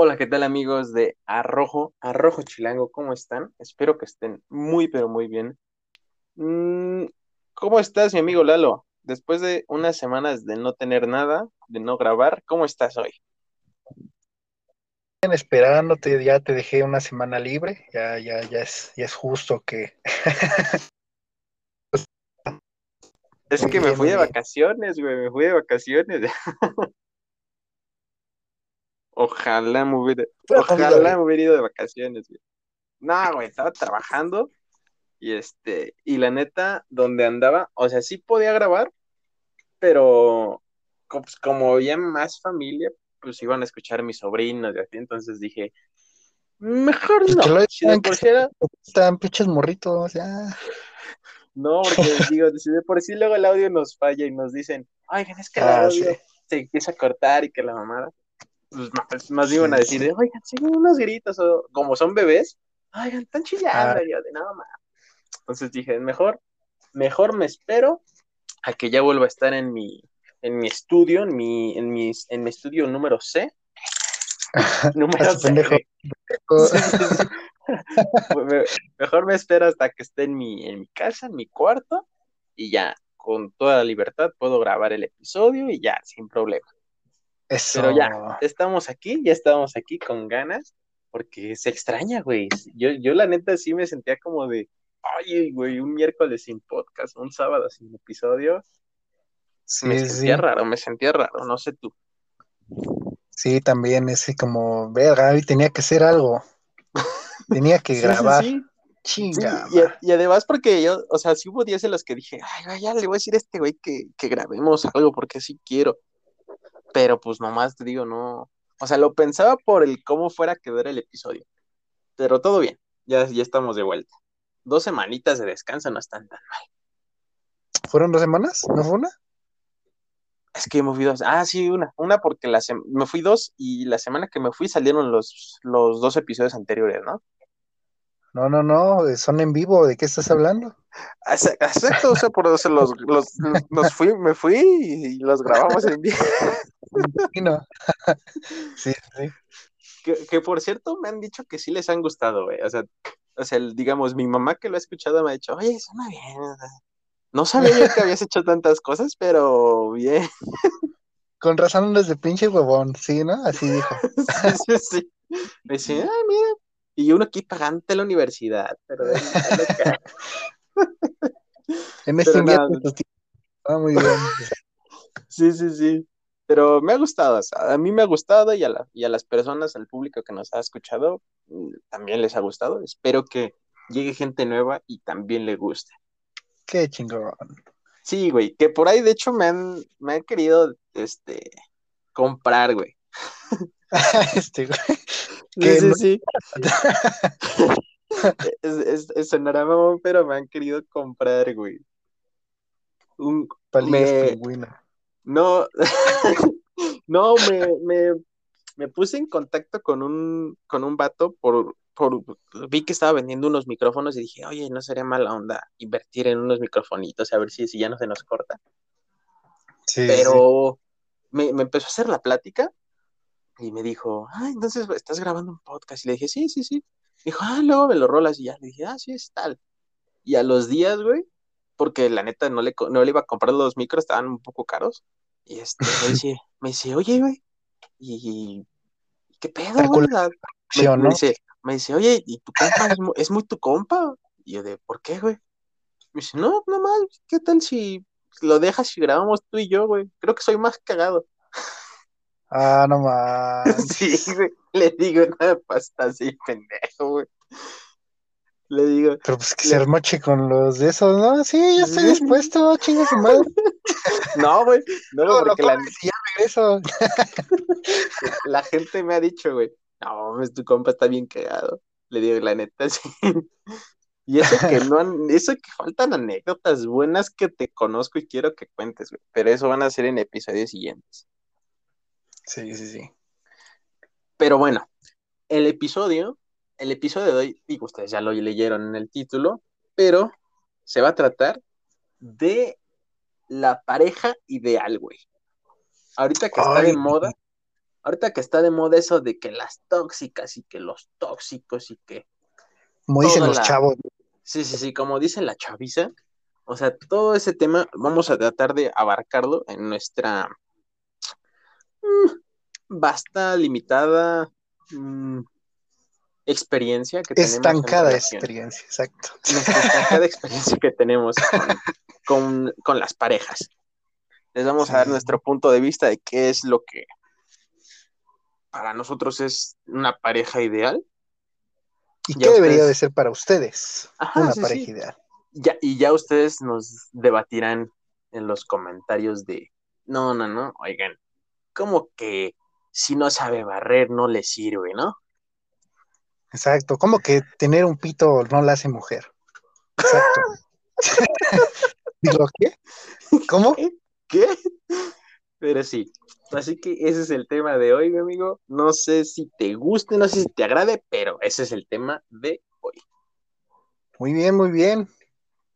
Hola, ¿qué tal amigos de Arrojo, Arrojo Chilango? ¿Cómo están? Espero que estén muy, pero muy bien. Mm, ¿Cómo estás, mi amigo Lalo? Después de unas semanas de no tener nada, de no grabar, ¿cómo estás hoy? Bien, esperándote, ya te dejé una semana libre, ya, ya, ya es, ya es justo que. Es que me fui de vacaciones, güey, me fui de vacaciones. Ojalá me hubiera, ojalá me hubiera ido de vacaciones, güey. No, güey, estaba trabajando y este, y la neta, donde andaba, o sea, sí podía grabar, pero pues, como había más familia, pues iban a escuchar a mis sobrinos y así, entonces dije, mejor Pues no, si de digan que por sí era, están pinches morritos, ya. no, porque digo, si de por sí luego el audio nos falla y nos dicen, oigan, es que el Ah, sí, audio se empieza a cortar y que la mamada, pues más, más iban sí, a decir, sí. oigan, se oyen unos gritos, o como son bebés, oigan, están Ah, chillando, y yo de nada más. Entonces dije, mejor, mejor me espero a que ya vuelva a estar en mi, en mi estudio, en mi, en mi, en mi estudio número C, número C, pendejo. mejor me espero hasta que esté en mi, en mi casa, en mi cuarto, y ya, con toda la libertad, puedo grabar el episodio y ya, sin problema. Pero ya, estamos aquí, ya estamos aquí con ganas, porque se extraña, güey. Yo, yo la neta sí me sentía como de, oye, güey, un miércoles sin podcast, un sábado sin episodio, me Sí, sentía sí. raro, me sentía raro, no sé tú. Sí, también, ese como, verga, y tenía que hacer algo. Tenía que Sí, grabar. Chinga, y, y además porque yo, o sea, sí hubo días en los que dije, ay, ya le voy a decir a este güey que, que grabemos algo porque sí quiero, pero pues nomás te digo, no, o sea, lo pensaba por el cómo fuera a quedar el episodio, pero todo bien, ya, ya estamos de vuelta. Dos semanitas de descanso no están tan mal. ¿Fueron dos semanas? ¿No fue una? Es que me fui dos, ah, sí, una, una porque la me fui dos y la semana que me fui salieron los, los dos episodios anteriores, ¿no? No, no, no, eh, son en vivo, ¿de qué estás hablando? Exa- Exacto, o sea, por eso los, los, los- nos fui, me fui y los grabamos en vivo. Sí. Sí. Que, que por cierto me han dicho que sí les han gustado, güey. O sea, o sea, digamos, mi mamá que lo ha escuchado me ha dicho, oye, suena bien. no sabía yo que habías hecho tantas cosas, pero bien. Con razón andas de pinche huevón, sí, ¿no? Así dijo. Sí, sí, sí. Me dice, ah, mira. Y uno aquí pagante la universidad, pero de. En este invierno, ah, muy bien. sí, sí, sí. Pero me ha gustado, o sea, a mí me ha gustado y a, la- y a las personas, al público que nos ha escuchado, mm, también les ha gustado. Espero que llegue gente nueva y también le guste. Qué chingón. Sí, güey, que por ahí de hecho me han, me han querido, este, comprar, güey. Este, güey, Sí, sí, sí. Es, es, es sonará mamón, pero me han querido comprar, güey. Un, palillos me, pingüino. No, no, me, me, me puse en contacto con un, con un vato por, por, vi que estaba vendiendo unos micrófonos y dije, oye, no sería mala onda invertir en unos microfonitos, a ver si, si ya no se nos corta. Sí. Pero me, me empezó a hacer la plática y me dijo, ah, entonces estás grabando un podcast. Y le dije, sí, sí, sí. Dijo, ah, luego me lo rolas y ya. Le dije, ah, sí, es tal. Y a los días, güey, porque la neta no le, no le iba a comprar los micros, estaban un poco caros. Y este, me dice, me dice, oye, güey, ¿y qué pedo, güey? Me, dice, me dice, oye, ¿y tu compa es, mu- es muy tu compa? Y yo de, ¿por qué, güey? Me dice, no, no más, ¿qué tal si lo dejas y grabamos tú y yo, güey? Creo que soy más cagado. Ah, no Sí, manches. güey. Le digo, nada, pasta así, pendejo, güey. Le digo, Pero pues que le- se moche con los de esos, ¿no? Sí, ya estoy dispuesto, chinga su madre. no, güey, no, lo porque la, cobras y ya regreso. la gente me ha dicho, güey, no, mames, tu compa está bien cagado. Le digo, la neta, sí. Y eso que no han, eso que faltan anécdotas buenas que te conozco y quiero que cuentes, güey. Pero eso van a ser en episodios siguientes. Sí, sí, sí. Pero bueno, el episodio, el episodio de hoy, digo, ustedes ya lo leyeron en el título, pero se va a tratar de la pareja ideal, güey. Ahorita que está de moda, ahorita que está de moda eso de que las tóxicas y que los tóxicos y que... Como dicen los la- chavos. Sí, sí, sí, como dice la chaviza, o sea, todo ese tema vamos a tratar de abarcarlo en nuestra mm, vasta, limitada mm, experiencia que tenemos en Estancada experiencia, exacto. nuestra estancada experiencia que tenemos con, con- con las parejas. Les vamos a dar nuestro punto de vista de qué es lo que para nosotros es una pareja ideal. ¿Y Ya qué debería de ser para ustedes Ajá, una sí, pareja sí. ideal? Ya, y ya ustedes nos debatirán en los comentarios de, no, no, no, oigan, como que si no sabe barrer no le sirve, ¿no? Exacto. ¿Cómo que tener un pito no la hace mujer? Exacto. Digo, ¿qué? ¿Cómo? ¿Qué? Pero sí, así que ese es el tema de hoy, mi amigo. No sé si te guste, no sé si te agrade, pero ese es el tema de hoy. Muy bien, muy bien.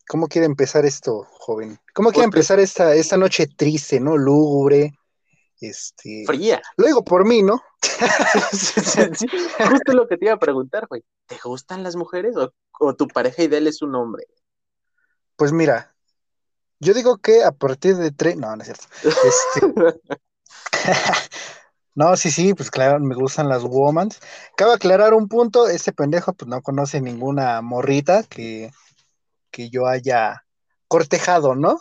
¿Cómo quiere empezar esto, joven? ¿Cómo quiere empezar esta, esta noche triste, ¿no? Lúgubre. Este. Fría. Lo digo por mí, ¿no? Sí, justo lo que te iba a preguntar, güey. ¿Te gustan las mujeres o, o tu pareja ideal es un hombre? Pues mira, yo digo que a partir de tres. No, no es cierto. Este, No, sí, sí, pues claro, me gustan las womans. Cabe aclarar un punto, este pendejo pues no conoce ninguna morrita que, que yo haya cortejado, ¿no?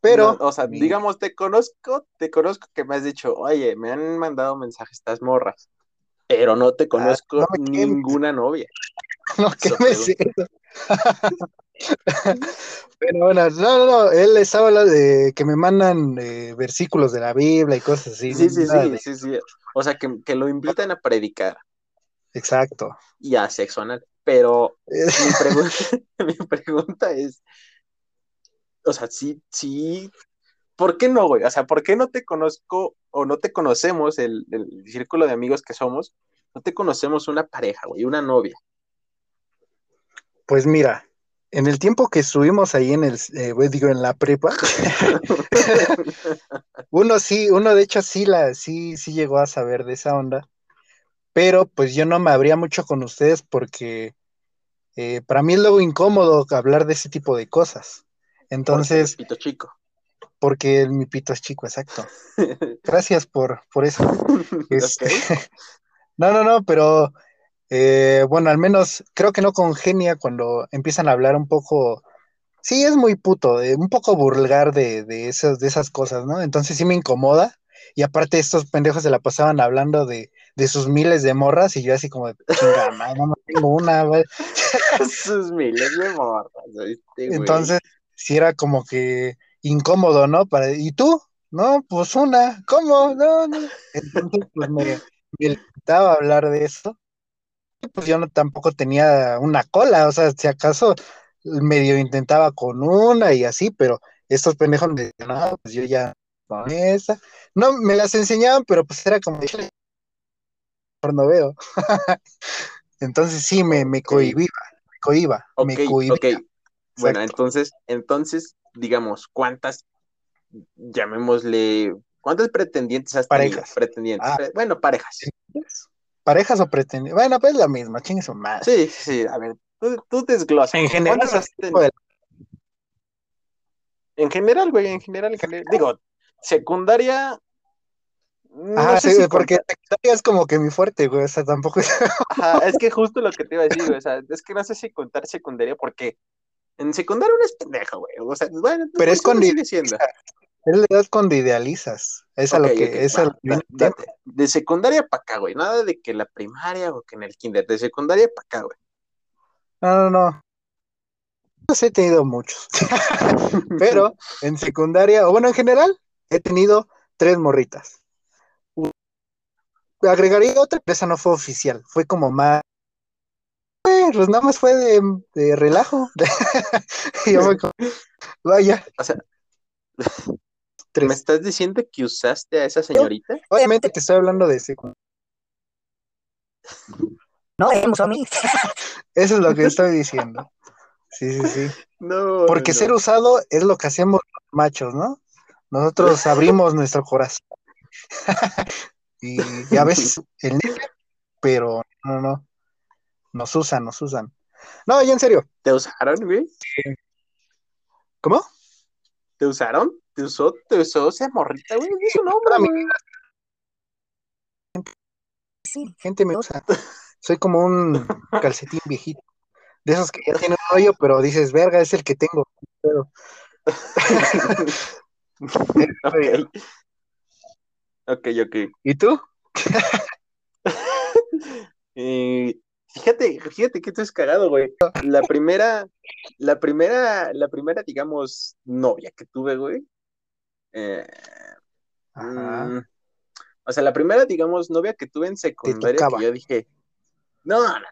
Pero, No, o sea, mi- digamos, te conozco, te conozco que me has dicho, oye, me han mandado mensajes estas morras, pero no te conozco Ah, no quemes. ninguna novia. no, ¿qué me? Pero bueno, no, no, no, él estaba hablando de que me mandan eh, versículos de la Biblia y cosas así. Sí, sí, sí, sí, sí. O sea, que, que lo invitan a predicar Exacto. y a sexo anal. Pero mi pregunta, mi pregunta es, o sea, sí, sí, ¿por qué no, güey? O sea, ¿por qué no te conozco o no te conocemos, el, el círculo de amigos que somos, no te conocemos una pareja, güey, una novia? Pues mira, en el tiempo que estuvimos ahí en el, eh, digo, en la prepa, uno sí, uno de hecho sí la, sí, sí llegó a saber de esa onda, pero pues yo no me abría mucho con ustedes porque eh, para mí es luego incómodo hablar de ese tipo de cosas. Entonces, Pito chico. porque mi pito es chico, exacto. Gracias por, por eso. Este, No, no, no, pero eh, bueno, al menos creo que no congenia cuando empiezan a hablar un poco. Sí, es muy puto, eh, un poco vulgar de, de, esas, de esas cosas, ¿no? Entonces sí me incomoda. Y aparte estos pendejos se la pasaban hablando de, de sus miles de morras y yo así como, chinga, no, no tengo una, güey". Sus miles de morras, ¿viste, güey? Entonces sí era como que incómodo, ¿no? Para, ¿y tú? No, pues una, ¿cómo? No, no. Entonces pues me, me limitaba a hablar de eso. Y, Pues yo no tampoco tenía una cola, o sea, si acaso medio intentaba con una y así, pero estos pendejos me decían, no, pues yo ya con esa. No, me las enseñaban, pero pues era como, "Chale, mejor no veo. Entonces sí, me, me Ok. cohibía, me cohiba, me cohibía. ok. Bueno, Exacto. entonces, entonces, digamos, ¿cuántas, llamémosle, cuántas pretendientes has tenido? Parejas. Pretendientes. Ah. Pre- bueno, parejas. ¿Parejas o pretendientes? Bueno, pues la misma, chingue su madre. Sí, sí, a ver, tú, tú desglosa. En general, de- En general, güey, en general, en general. Digo, secundaria. No sé sí, si porque contar. secundaria es como que mi fuerte, güey, o sea, tampoco es... Ajá, es que justo lo que te iba a decir, güey, o sea, es que no sé si contar secundaria porque en secundaria uno es pendejo, güey. O sea, bueno, Pero es cuando sigue siendo. Es la edad cuando idealizas. Es a lo que es va, a lo que. De secundaria para acá, güey. Nada de que la primaria o que en el kinder. De secundaria para acá, güey. No, no, no. Pues he tenido muchos. Pero en secundaria, o bueno, en general, he tenido tres morritas. Agregaría otra, pero esa no fue oficial. Fue como más. Pues nada más fue de, de relajo. y yo me Vaya. O sea, tres. ¿me estás diciendo que usaste a esa señorita? Obviamente te estoy hablando de secundaria. No dejemos a mí. Eso es lo que estoy diciendo. Sí, sí, sí. No. Porque no, ser usado es lo que hacemos los machos, ¿no? Nosotros abrimos nuestro corazón. Y, y a veces el pero no, no. Nos usan, nos usan. No, ya en serio. ¿Te usaron, güey? ¿Cómo? ¿Te usaron? ¿Te usó, te usó esa morrita, güey? Es un hombre. Sí, gente me usa. Soy como un calcetín viejito. De esos que ya tienen un hoyo, pero dices, verga, es el que tengo. Pero... ok. Ok, ok. ¿Y tú? Eh, fíjate, fíjate que esto es cagado, güey. La primera, la primera, la primera, digamos, novia que tuve, güey. eh, Ajá. mm, o sea, la primera, digamos, novia que tuve en secundaria, que yo dije, no, no, no.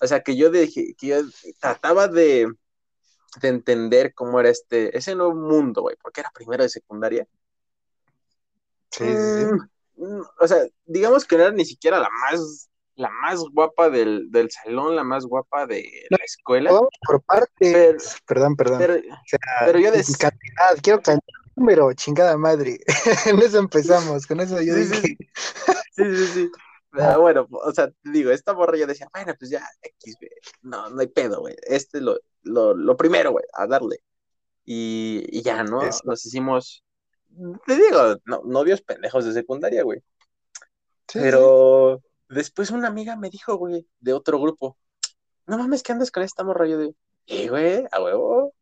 O sea, que yo dije, que yo trataba de, de entender cómo era este, ese nuevo mundo, güey, porque era primero de secundaria. Sí, sí, sí. Mm, mm, o sea, digamos que no era ni siquiera la más, la más guapa del, del salón, la más guapa de la escuela. Vamos por partes. Perdón, perdón. Pero, O sea, pero yo des- cantidad, quiero cantidad, número, chingada madre. en eso empezamos, con eso yo Sí, dije. sí, sí, sí, sí. Ah, bueno, o sea, te digo, esta borra yo decía, bueno, pues ya, X, güey. No, no hay pedo, güey. Este es lo, lo, lo primero, güey, a darle. Y, y ya, ¿no? Eso. Nos hicimos, te digo, no, novios pendejos de secundaria, güey. Sí, Pero después una amiga me dijo, güey, de otro grupo, no mames, ¿qué andas con esta morra? Yo de, eh, güey, a huevo.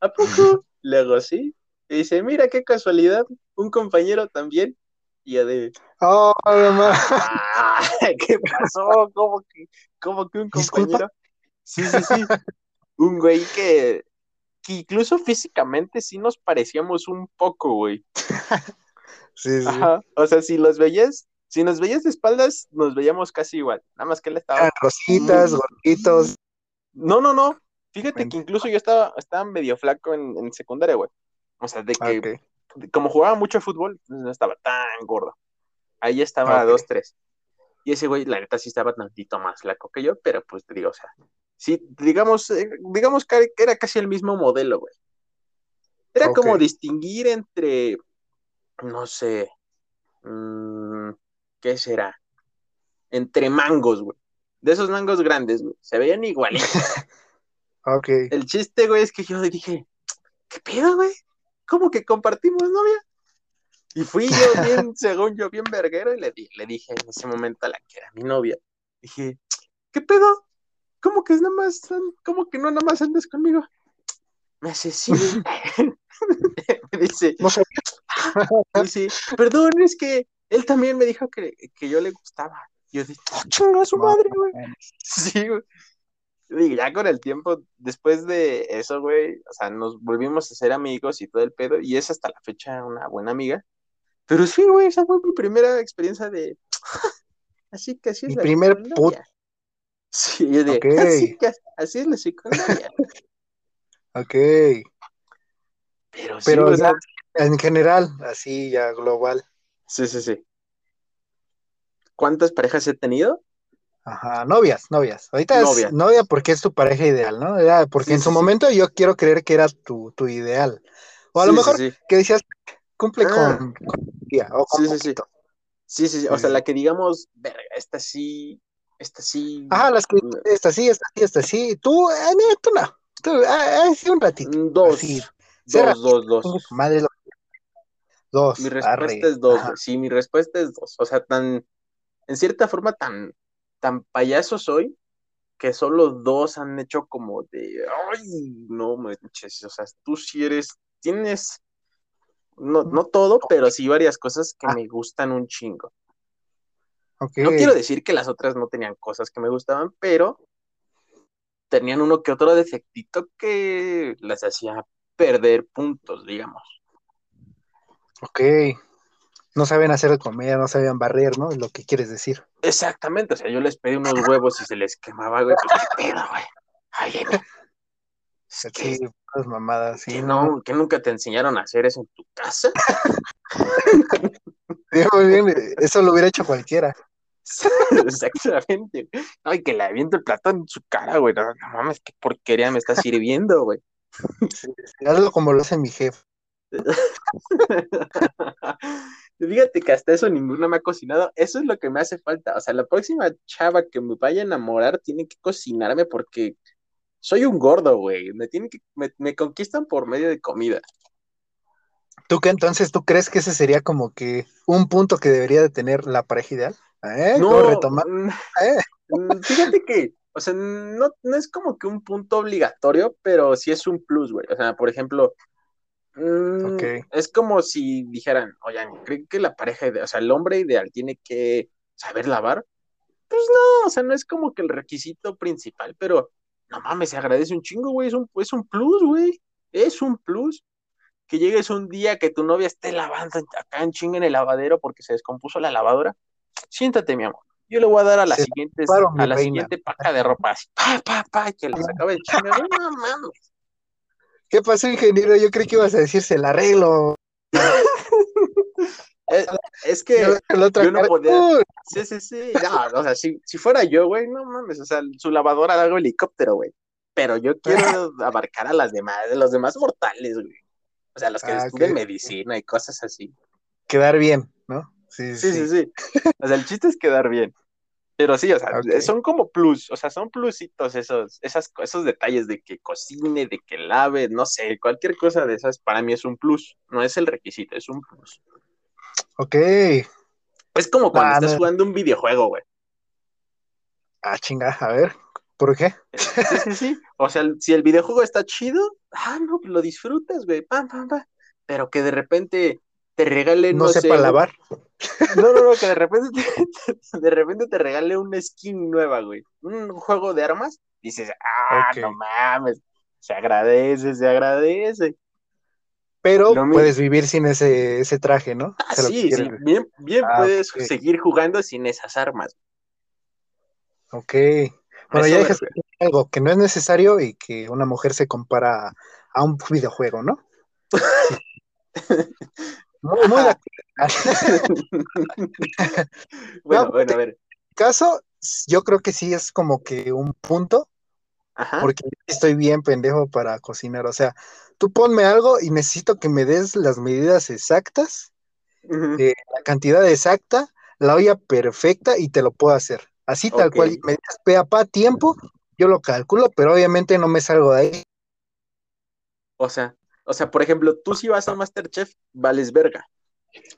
¿A poco? Le hago así. Y dice, mira qué casualidad, un compañero también. Y yo de, Oh, no mames. "Ah, ¿qué pasó? ¿Cómo que, cómo que un Disculpa. compañero? Sí, sí, sí. Un güey que, que incluso físicamente sí nos parecíamos un poco, güey. Sí, sí. Ajá. O sea, si los veías, si nos veías de espaldas, nos veíamos casi igual. Nada más que él estaba. Rositas, gorditos. No, no, no. Fíjate que incluso yo estaba, estaba medio flaco en, en secundaria, güey. O sea, de que como jugaba mucho fútbol, entonces no estaba tan gordo. Ahí estaba Ok. dos, tres. Y ese güey, la neta, sí estaba tantito más flaco que yo, pero pues te digo, o sea, sí, digamos, eh, digamos que era casi el mismo modelo, güey. Era como distinguir entre, no sé, mm, ¿qué será? Entre mangos, güey. De esos mangos grandes, güey. Se veían igualitos. Ok. El chiste, güey, es que yo dije, ¿qué pedo, güey? ¿Cómo que compartimos novia? Y fui yo bien, según yo, bien verguero, y le, di- le dije en ese momento a la que era mi novia, dije, ¿qué pedo? ¿Cómo que es nada más, cómo que no nada más andas conmigo? Me sí. me dice, No me dice, perdón, es que él también me dijo que, que yo le gustaba. Y yo dije, "Oh, chinga a su madre, güey. Sí, güey. Digo, ya con el tiempo, después de eso, güey, o sea, nos volvimos a ser amigos y todo el pedo, y es hasta la fecha una buena amiga. Pero sí, güey, esa fue mi primera experiencia de. Así que así es Mi la primer secundaria. Sí, yo de, Ok. así que así es la secundaria. Ok. Pero sí, Pero o sea, ya, en general, así ya global. Sí, sí, sí. ¿Cuántas parejas he tenido? Ajá, novias, novias. Ahorita Novia. es novia porque es tu pareja ideal, ¿no? Era porque Sí, en su sí. momento yo quiero creer que era tu, tu ideal. O a lo mejor que decías, cumple Ah. con, con o Sí, sí, sí. Sí. O sea, la que digamos, verga, esta sí, esta sí. Ajá, las que, esta sí, esta sí, esta sí. Tú, eh, tú no. Tú, ah, sí, un ratito. Dos. Así. Dos, dos, dos. Madre, lo- dos. Mi respuesta arre. es dos, güey. Sí, mi respuesta es dos. O sea, tan, en cierta forma, tan, tan payaso soy que solo dos han hecho como de, ay, no manches, o sea, tú sí eres, tienes, no, no todo, pero sí varias cosas que Ah. me gustan un chingo. No quiero decir que las otras no tenían cosas que me gustaban, pero tenían uno que otro defectito que las hacía perder puntos, digamos. Ok. No saben hacer de comer, no sabían barrer, ¿no? Es lo que quieres decir. Exactamente, o sea, yo les pedí unos huevos y se les quemaba, güey, pues qué pedo, güey. Ay. Es que, Sí, mamadas, sí. que no, que nunca te enseñaron a hacer eso en tu casa. Sí, muy bien, Eso lo hubiera hecho cualquiera. Exactamente. Ay, que le aviento el plato en su cara, güey. No, no mames, qué porquería me está sirviendo, güey. Sí, Hazlo como lo hace mi jefe. Fíjate que hasta eso ninguna me ha cocinado. Eso es lo que me hace falta. O sea, la próxima chava que me vaya a enamorar tiene que cocinarme porque soy un gordo, güey. Me tienen que, me, me conquistan por medio de comida. ¿Tú qué entonces tú crees que ese sería como que un punto que debería de tener la pareja ideal? ¿Eh? No, ¿Cómo retomar? ¿Eh? fíjate que, o sea, no, no es como que un punto obligatorio, pero sí es un plus, güey. O sea, por ejemplo, mm, es como si dijeran, oigan, ¿creen que la pareja ideal, o sea, el hombre ideal tiene que saber lavar? Pues no, o sea, no es como que el requisito principal, pero no mames, se agradece un chingo, güey. Es un, es un plus, güey. Es un plus. Que llegues un día que tu novia esté lavando acá en chinga en el lavadero porque se descompuso la lavadora. Siéntate, mi amor. Yo le voy a dar a la Se siguiente, paro, mi a la reina. siguiente paca de ropa así, pa, pa, pa, que la sacaba en chinga. No mames. ¿Qué pasó, ingeniero? Yo creí que ibas a decir se la arreglo. Es, es que Yo, yo no podía-. Sí, sí, sí. No, o sea, si, si fuera yo, güey, no mames, o sea, su lavadora la hago helicóptero, güey. Pero yo quiero abarcar a las demás, a los demás mortales, güey. O sea, los que Ah, estudian medicina y cosas así. quedar bien, ¿no? Sí, Sí, sí, sí. O sea, el chiste es quedar bien. Pero sí, o sea, son como plus, o sea, son plusitos esos, esas, esos detalles de que cocine, de que lave, no sé, cualquier cosa de esas para mí es un plus, no es el requisito, es un plus. Ok. Es como cuando Ah, estás no. jugando un videojuego, güey. Ah, chinga, a ver, ¿por qué? Sí, sí, sí. O sea, si el videojuego está chido, ah, no, lo disfrutas, güey, pam, pam, pam. Pero que de repente te regale, No, no, sepa lavar. No, no, no, que de repente te, de repente te regale una skin nueva, güey. Un juego de armas. Dices, ah, no mames. Se agradece, se agradece. Pero mi- puedes vivir sin ese, ese traje, ¿no? Ah, sí, sí. Bien, bien Ah, puedes seguir jugando sin esas armas. Ok. Bueno, Eso ya me dejaste algo que no es necesario y que una mujer se compara a un videojuego, ¿no? Muy, muy bueno, No, bueno, a ver. caso, yo creo que sí es como que un punto, Ajá. porque estoy bien pendejo para cocinar. O sea, tú ponme algo y necesito que me des las medidas exactas, eh, la cantidad exacta, la olla perfecta y te lo puedo hacer. Así tal cual, me dices pe a pa tiempo, yo lo calculo, pero obviamente no me salgo de ahí. O sea, o sea, por ejemplo, tú si vas a Masterchef, vales verga.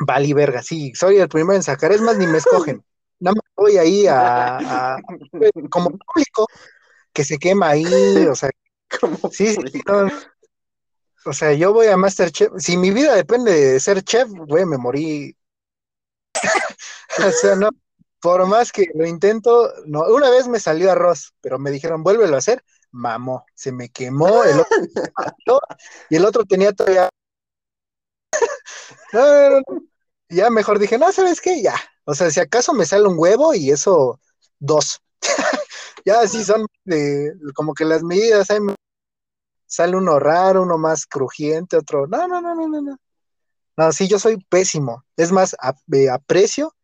Vale, verga, sí, soy el primero en sacar, es más, ni me escogen. Nada más voy ahí a, a- como público que se quema ahí, o sea, Como sí, sí, no, o sea, yo voy a Masterchef, si mi vida depende de ser chef, güey, me morí. o sea, no, por más que lo intento, no, una vez me salió arroz, pero me dijeron, vuélvelo a hacer, mamó, se me quemó, el otro y el otro tenía todavía. No, no, no, no. Ya mejor dije, no, ¿sabes qué? Ya. O sea, si acaso me sale un huevo y eso, dos. ya así son de, como que las medidas, me sale uno raro, uno más crujiente, otro. No, no, no, no, no, no. No, sí, yo soy pésimo. Es más, ap- eh, aprecio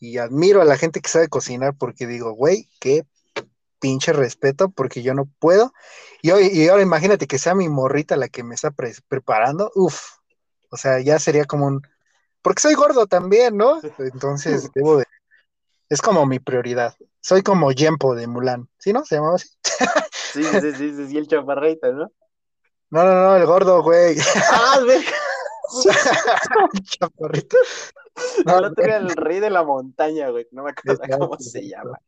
y admiro a la gente que sabe cocinar porque digo, güey, qué pinche respeto porque yo no puedo. Y, hoy, y ahora imagínate que sea mi morrita la que me está pre- preparando. Uf, o sea, ya sería como un... Porque soy gordo también, ¿no? Entonces, debo de... Es como mi prioridad. Soy como Yempo de Mulan. ¿Sí, no? ¿Se llamaba así? Sí, sí, sí, sí, sí, el chaparrita, ¿no? No, no, no, el gordo, güey. Ah. Chaparrito. No, No, el rey de la montaña, güey. No me acuerdo cómo se llama.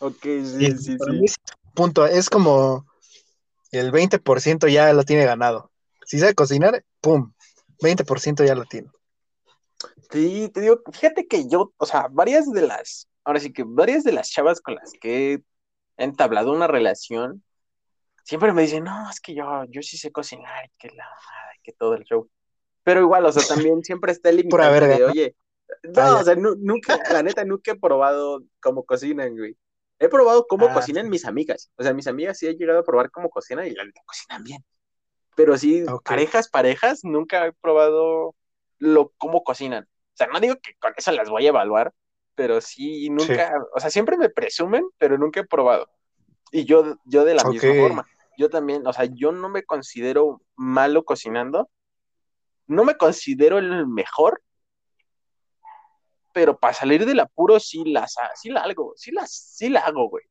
Ok, sí, sí, para sí. mí es punto, es como el 20% ya lo tiene ganado. Si sabe cocinar, pum, 20% ya lo tiene. Sí, te digo, fíjate que yo, o sea, varias de las, ahora sí que varias de las chavas con las que he entablado una relación, siempre me dicen, no, es que yo, yo sí sé cocinar y que la que todo el show. Pero igual, o sea, también siempre está el verga, de, oye, no, Ah, o sea, nu- nunca, la neta, nunca he probado cómo cocinan, güey. He probado cómo Ah, cocinan sí. mis amigas. O sea, mis amigas sí he llegado a probar cómo cocinan y la neta cocinan bien. Pero sí, parejas, parejas, nunca he probado lo cómo cocinan. O sea, no digo que con eso las voy a evaluar, pero sí, nunca, o sea, siempre me presumen, pero nunca he probado. Y yo, yo de la misma forma. Yo también, o sea, yo no me considero malo cocinando, no me considero el mejor, pero para salir del apuro sí las sí la hago, sí las sí la hago, güey.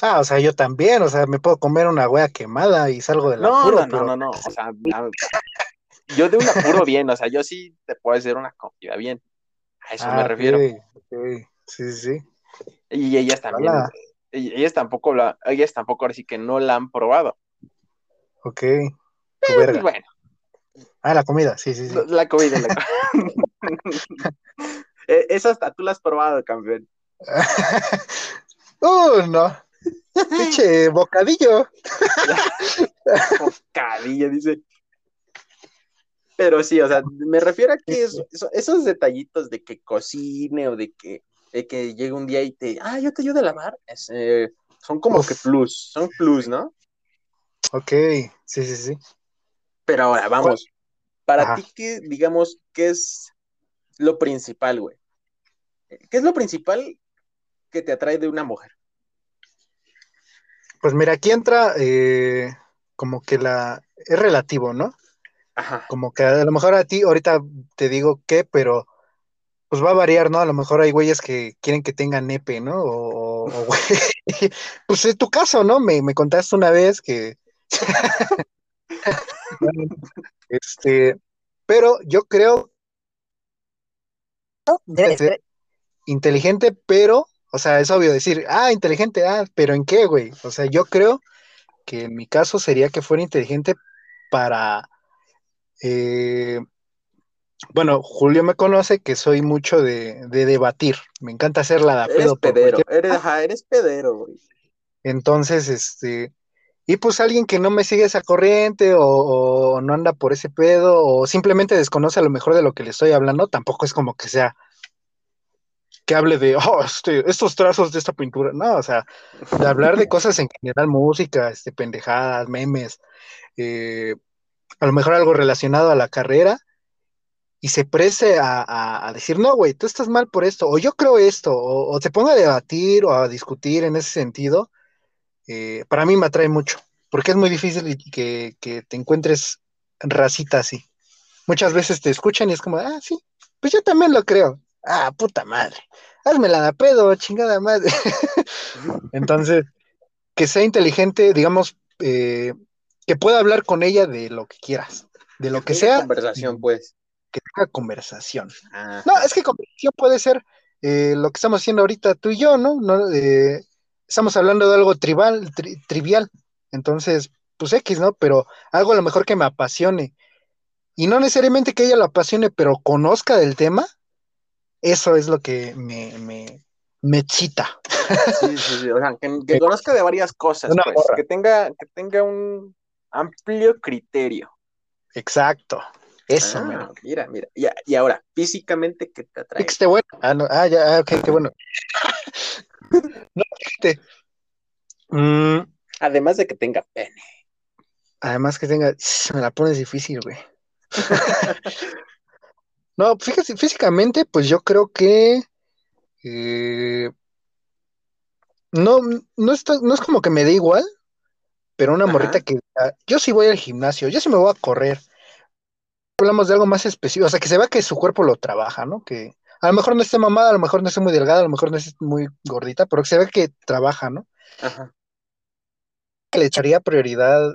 Ah, o sea, yo también, o sea, me puedo comer una wea quemada y salgo del no, apuro. No, no, no, no, o sea, yo de un apuro bien, o sea, yo sí te puedo hacer una comida bien. A eso me Ah, refiero. Sí, sí, sí. Y ellas también, Hola. ellas tampoco la, ellas tampoco ahora sí que no la han probado. Ok. Tu Pero, verga. pues, bueno, Ah, la comida, sí, sí, sí. la comida, la comida. Eh, Esa hasta tú la has probado, campeón. uh, no. Pinche bocadillo. Bocadillo, dice. Pero sí, o sea, me refiero a que es- eso- esos detallitos de que cocine o de que, de que llegue un día y te, ah, yo te ayudo a lavar, es, eh, son como Uf. que plus, son plus, ¿no? Ok, sí, sí, sí. Pero ahora, vamos, para Ajá. ti, ¿qué, digamos, qué es lo principal, güey? ¿Qué es lo principal que te atrae de una mujer? Pues mira, aquí entra eh, como que la... Es relativo, ¿no? Ajá. Como que a lo mejor a ti ahorita te digo qué, pero pues va a variar, ¿no? A lo mejor hay güeyes que quieren que tengan nepe, ¿no? O, güey. Pues es tu caso, ¿no? Me, me contaste una vez que. este, pero yo creo debe ser inteligente, pero, o sea, es obvio decir, ah, inteligente, ah, pero ¿en qué, güey? O sea, yo creo que en mi caso sería que fuera inteligente para, eh, bueno, Julio me conoce que soy mucho de, de debatir, me encanta hacer la Eres pedo por pedero, cualquier- eres, ajá, eres pedero, güey. Entonces, este, y pues alguien que no me sigue esa corriente o, no anda por ese pedo o simplemente desconoce a lo mejor de lo que le estoy hablando, tampoco es como que sea que hable de, oh, este, estos trazos de esta pintura, no, o sea, de hablar de cosas en general, música, este, pendejadas, memes, eh, a lo mejor algo relacionado a la carrera y se preste a, decir, no, güey, tú estás mal por esto, o yo creo esto, o, o se ponga a debatir o a discutir en ese sentido, eh, para mí me atrae mucho, porque es muy difícil que, que te encuentres racita así. Muchas veces te escuchan y es como, ah, sí, pues yo también lo creo. Ah, puta madre, hazme la de pedo, chingada madre. Entonces, que sea inteligente, digamos, eh, que pueda hablar con ella de lo que quieras, de lo que sea, Conversación, pues. que tenga conversación. Ajá. No, es que conversación puede ser eh, lo que estamos haciendo ahorita tú y yo, ¿no? No, eh, estamos hablando de algo tribal, tri- trivial, entonces, pues X, ¿no? Pero algo a lo mejor que me apasione. Y no necesariamente que ella lo apasione, pero conozca del tema, eso es lo que me, me, me chita. Sí, sí, sí. O sea, que, que conozca de varias cosas, pues. Que tenga, que tenga un amplio criterio. Exacto. Eso, Ah, mira, mira. Y, y ahora, físicamente, ¿qué te atrae? Esté bueno. Ah, no, ah, ya, ah, ok, qué bueno. no, fíjate. Mm, Además de que tenga pene. además que tenga, me la pones difícil, güey. No, fíjate, físicamente, pues yo creo que eh, no, no, está, no es como que me dé igual, pero una Ajá. morrita que yo sí voy al gimnasio, yo sí me voy a correr. Hablamos de algo más específico, o sea, que se vea que su cuerpo lo trabaja, ¿no? Que a lo mejor no esté mamada, a lo mejor no esté muy delgada, a lo mejor no esté muy gordita, pero que se ve que trabaja, ¿no? Ajá. Le echaría prioridad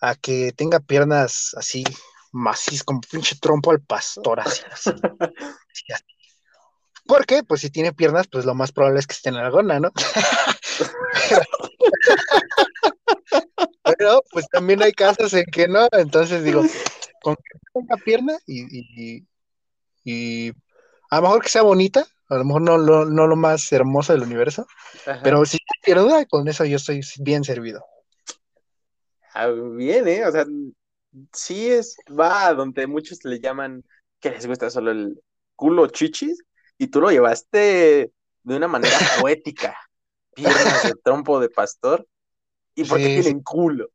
a que tenga piernas así macizas, como pinche trompo al pastor, así, así, así. Porque, pues si tiene piernas, pues lo más probable es que esté en la gona, ¿no? Pero, pues también hay casos en que no, entonces digo, con que tenga pierna y, y, y a lo mejor que sea bonita, a lo mejor no, lo- no lo más hermoso del universo, Ajá. pero si tiene duda, con eso yo estoy bien servido. Ah, bien, ¿eh? O sea, sí es, va a donde muchos le llaman que les gusta solo el culo chichis, y tú lo llevaste de una manera poética. Piernas de trompo de pastor, y porque Sí, sí. tienen culo.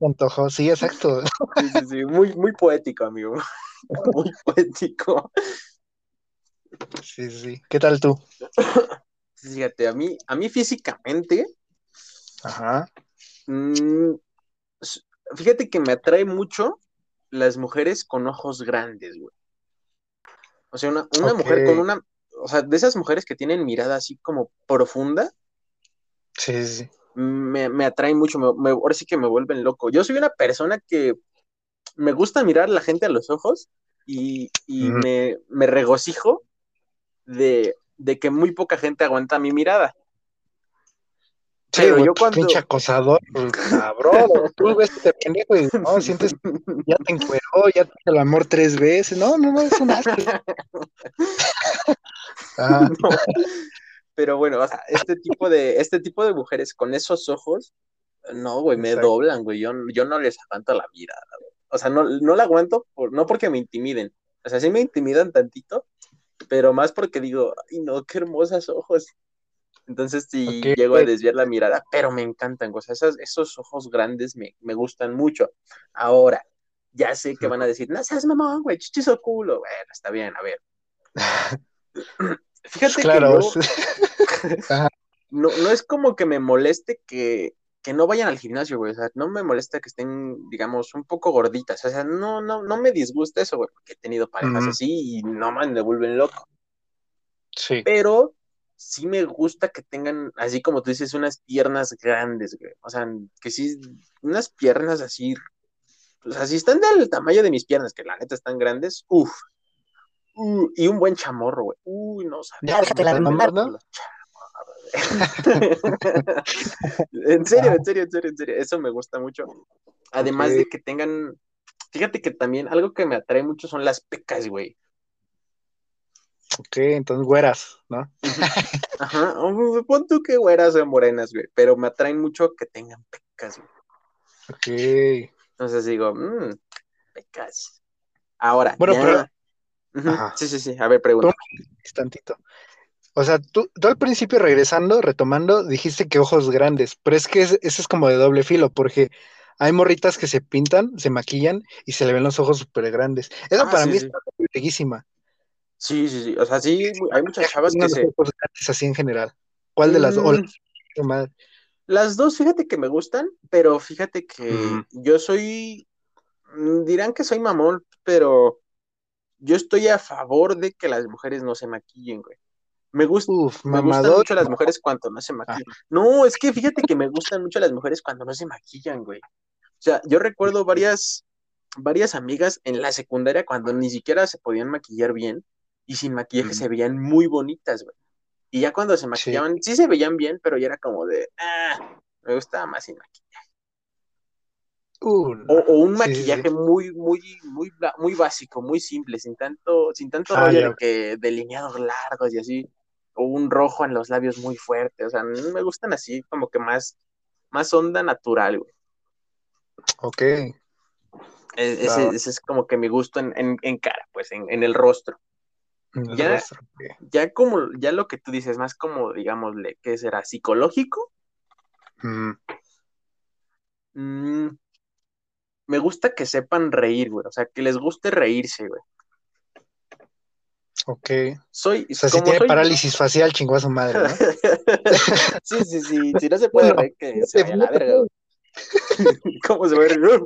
Me antojó, sí, exacto. Sí, sí, sí, muy, muy poético, amigo. Muy poético. Sí, sí. ¿Qué tal tú? Fíjate, a mí, a mí físicamente, Ajá. mm, fíjate que me atrae mucho las mujeres con ojos grandes, güey. O sea, una, una mujer con una, o sea, de esas mujeres que tienen mirada así como profunda, Sí, sí, me, me atraen mucho, me, me- ahora sí que me vuelven loco. Yo soy una persona que me gusta mirar a la gente a los ojos y, y me, me regocijo de, de que muy poca gente aguanta mi mirada. Sí, Pero güey, yo pues, cuando... pinche acosador, pues, cabrón, tú ves este pendejo y no, sientes ya te encueró, ya te hizo el amor tres veces, no, no, no, es un asco. No. Pero bueno, o sea, este tipo de, este tipo de mujeres con esos ojos, no, güey, me Exacto. doblan, güey. Yo, yo no les aguanto la mirada, güey. O sea, no, no la aguanto, por, no porque me intimiden. O sea, sí me intimidan tantito, pero más porque digo, ay, no, qué hermosos ojos. Entonces sí llego a güey. desviar la mirada, pero me encantan, o sea, esas- esos ojos grandes me, me gustan mucho. Ahora, ya sé que van a decir, no seas mamón, güey, chichis o culo. Bueno, está bien, a ver. Fíjate claro, que yo, no, no es como que me moleste que, que no vayan al gimnasio, güey. O sea, no me molesta que estén, digamos, un poco gorditas. O sea, no, no, no me disgusta eso, güey, porque he tenido parejas así y no man, me vuelven loco. sí, Pero sí me gusta que tengan, así como tú dices, unas piernas grandes, güey. O sea, que sí, unas piernas así. O sea, si están del tamaño de mis piernas, que la neta están grandes, uff. y un buen chamorro, güey. Uy, no sabes. Ya, déjate la mamar, ¿no? En serio, en serio, en serio, en serio. Eso me gusta mucho. Además de que tengan. Fíjate que también algo que me atrae mucho son las pecas, güey. ok, entonces güeras, ¿no? Ajá. oh, Pon tú que güeras o morenas, güey. Pero me atraen mucho que tengan pecas, güey. Ok, Entonces digo, mmm, pecas. Ahora, Bueno, ya. pero-. Sí, sí, sí. A ver, pregunta. tantito. O sea, tú, tú al principio regresando, retomando, dijiste que ojos grandes, pero es que es- eso es como de doble filo, porque hay morritas que se pintan, se maquillan y se le ven los ojos súper grandes. Eso Ah, para sí, mí sí. está bellísima. Sí, sí, sí. O sea, sí, hay muchas chavas que se. ojos grandes así en general. ¿Cuál de las Mm, las- qué madre. Las dos, fíjate que me gustan, pero fíjate que Mm. yo soy, mm, dirán que soy mamón, pero yo estoy a favor de que las mujeres no se maquillen, güey. Me gusta, Uf, me gustan mucho las mujeres cuando no se maquillan. No, es que fíjate que me gustan mucho las mujeres cuando no se maquillan, güey. O sea, yo recuerdo varias, varias amigas en la secundaria cuando ni siquiera se podían maquillar bien y sin maquillaje Mm. se veían muy bonitas, güey. Y ya cuando se maquillaban, sí, se veían bien, pero ya era como de, ah, me gustaba más sin maquillaje. Uh, no. O, o un sí, maquillaje sí. muy, muy, muy, muy básico, muy simple, sin tanto, sin tanto Ah, rollo de que delineados largos y así, o un rojo en los labios muy fuerte, o sea, me gustan así, como que más, más onda natural, güey. Ok. E- Ese, es como que mi gusto en, en, en cara, pues, en, en el rostro. El Ya- rostro. Ya como, ya lo que tú dices, más como, digámosle, ¿qué será? ¿Psicológico? Mm, Mm, me gusta que sepan reír, güey, o sea, que les guste reírse, güey. Ok. Soy, O sea, si tiene soy- parálisis facial, chingó a su madre, ¿no? sí, sí, sí. Si no se puede Bueno, reír, que se vaya la verga. ¿Cómo se va a reír?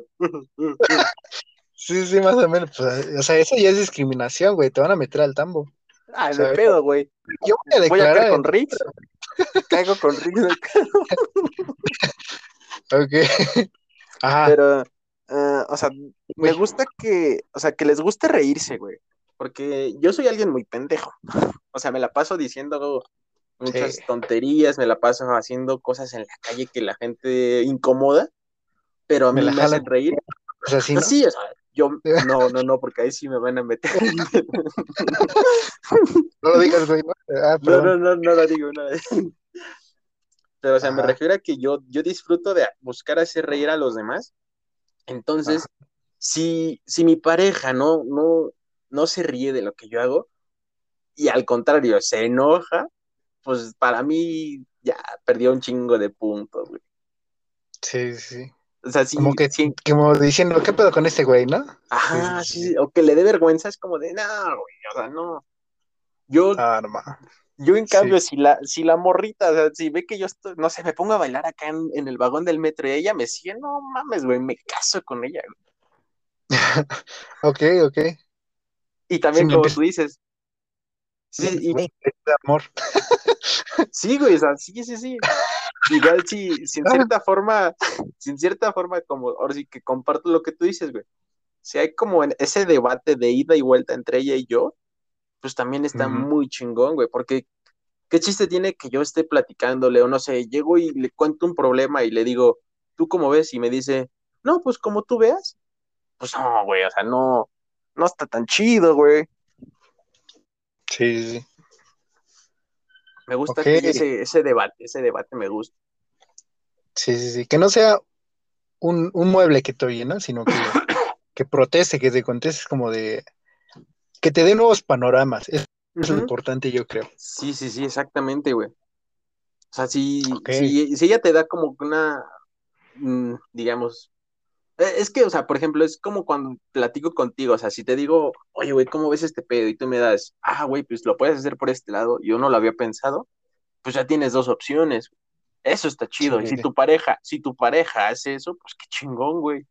Sí, sí, más o menos. pues, o sea, eso ya es discriminación, güey. Te van a meter al tambo. Ah, de pedo, güey. Yo voy a Voy a declarar. caer con Riggs. Caigo con Riggs. Ok. Ajá. Pero, ah, o sea, me gusta que, o sea, que les guste reírse, güey. Porque yo soy alguien muy pendejo. O sea, me la paso diciendo muchas Sí. tonterías, me la paso haciendo cosas en la calle que la gente incomoda, pero a Me mí la me jalan. hacen reír. O sea, sí, ¿no? Sí, o sea, yo, no, no, no, porque ahí sí me van a meter. No lo digas, güey. ¿no? Ah, No, no, no, no lo digo, no. Pero, o sea, me refiero a que yo, yo disfruto de buscar hacer reír a los demás. Entonces, si, si mi pareja no, no, no se ríe de lo que yo hago, y al contrario, se enoja, pues para mí ya perdió un chingo de puntos, güey. Sí, sí. O sea, sí, Como que, sí, como diciendo, ¿qué pedo con este güey, no? ajá, sí, sí, o que le dé vergüenza, es como de, no, güey, o sea, no. Yo, Ah, no ma. Yo, en cambio, si la, si la morrita, o sea, si ve que yo estoy, no sé, me pongo a bailar acá en, en el vagón del metro y ella me sigue, no mames, güey, me caso con ella, güey. Ok, ok. Y también, Sí, como tú dices, Sí, y- amor. sí, güey, o sea, sí, sí, sí. Igual si, si en cierta forma, si en cierta forma, como, ahora sí que comparto lo que tú dices, güey. Si hay como en ese debate de ida y vuelta entre ella y yo, pues también está muy chingón, güey, porque ¿qué chiste tiene que yo esté platicándole o no sé, llego y le cuento un problema y le digo, ¿tú cómo ves? Y me dice, no, pues como tú veas. Pues no, güey, o sea, no, no está tan chido, güey. Sí, sí, sí. Me gusta Ok. que haya ese, ese debate, ese debate me gusta. Sí, sí, sí. Que no sea un, un mueble que te oye, ¿no? Sino que, que proteste, que te contestes como de... Que te dé nuevos panoramas. Eso es lo importante, yo creo. Sí, sí, sí, exactamente, güey. O sea, si, si, si ella te da como una, mm, digamos, es que, o sea, por ejemplo, es como cuando platico contigo, o sea, si te digo, oye, güey, ¿cómo ves este pedo? Y tú me das, ah, güey, pues lo puedes hacer por este lado, yo no lo había pensado, pues ya tienes dos opciones. Eso está chido. Y si tu pareja, si tu pareja hace eso, pues qué chingón, güey.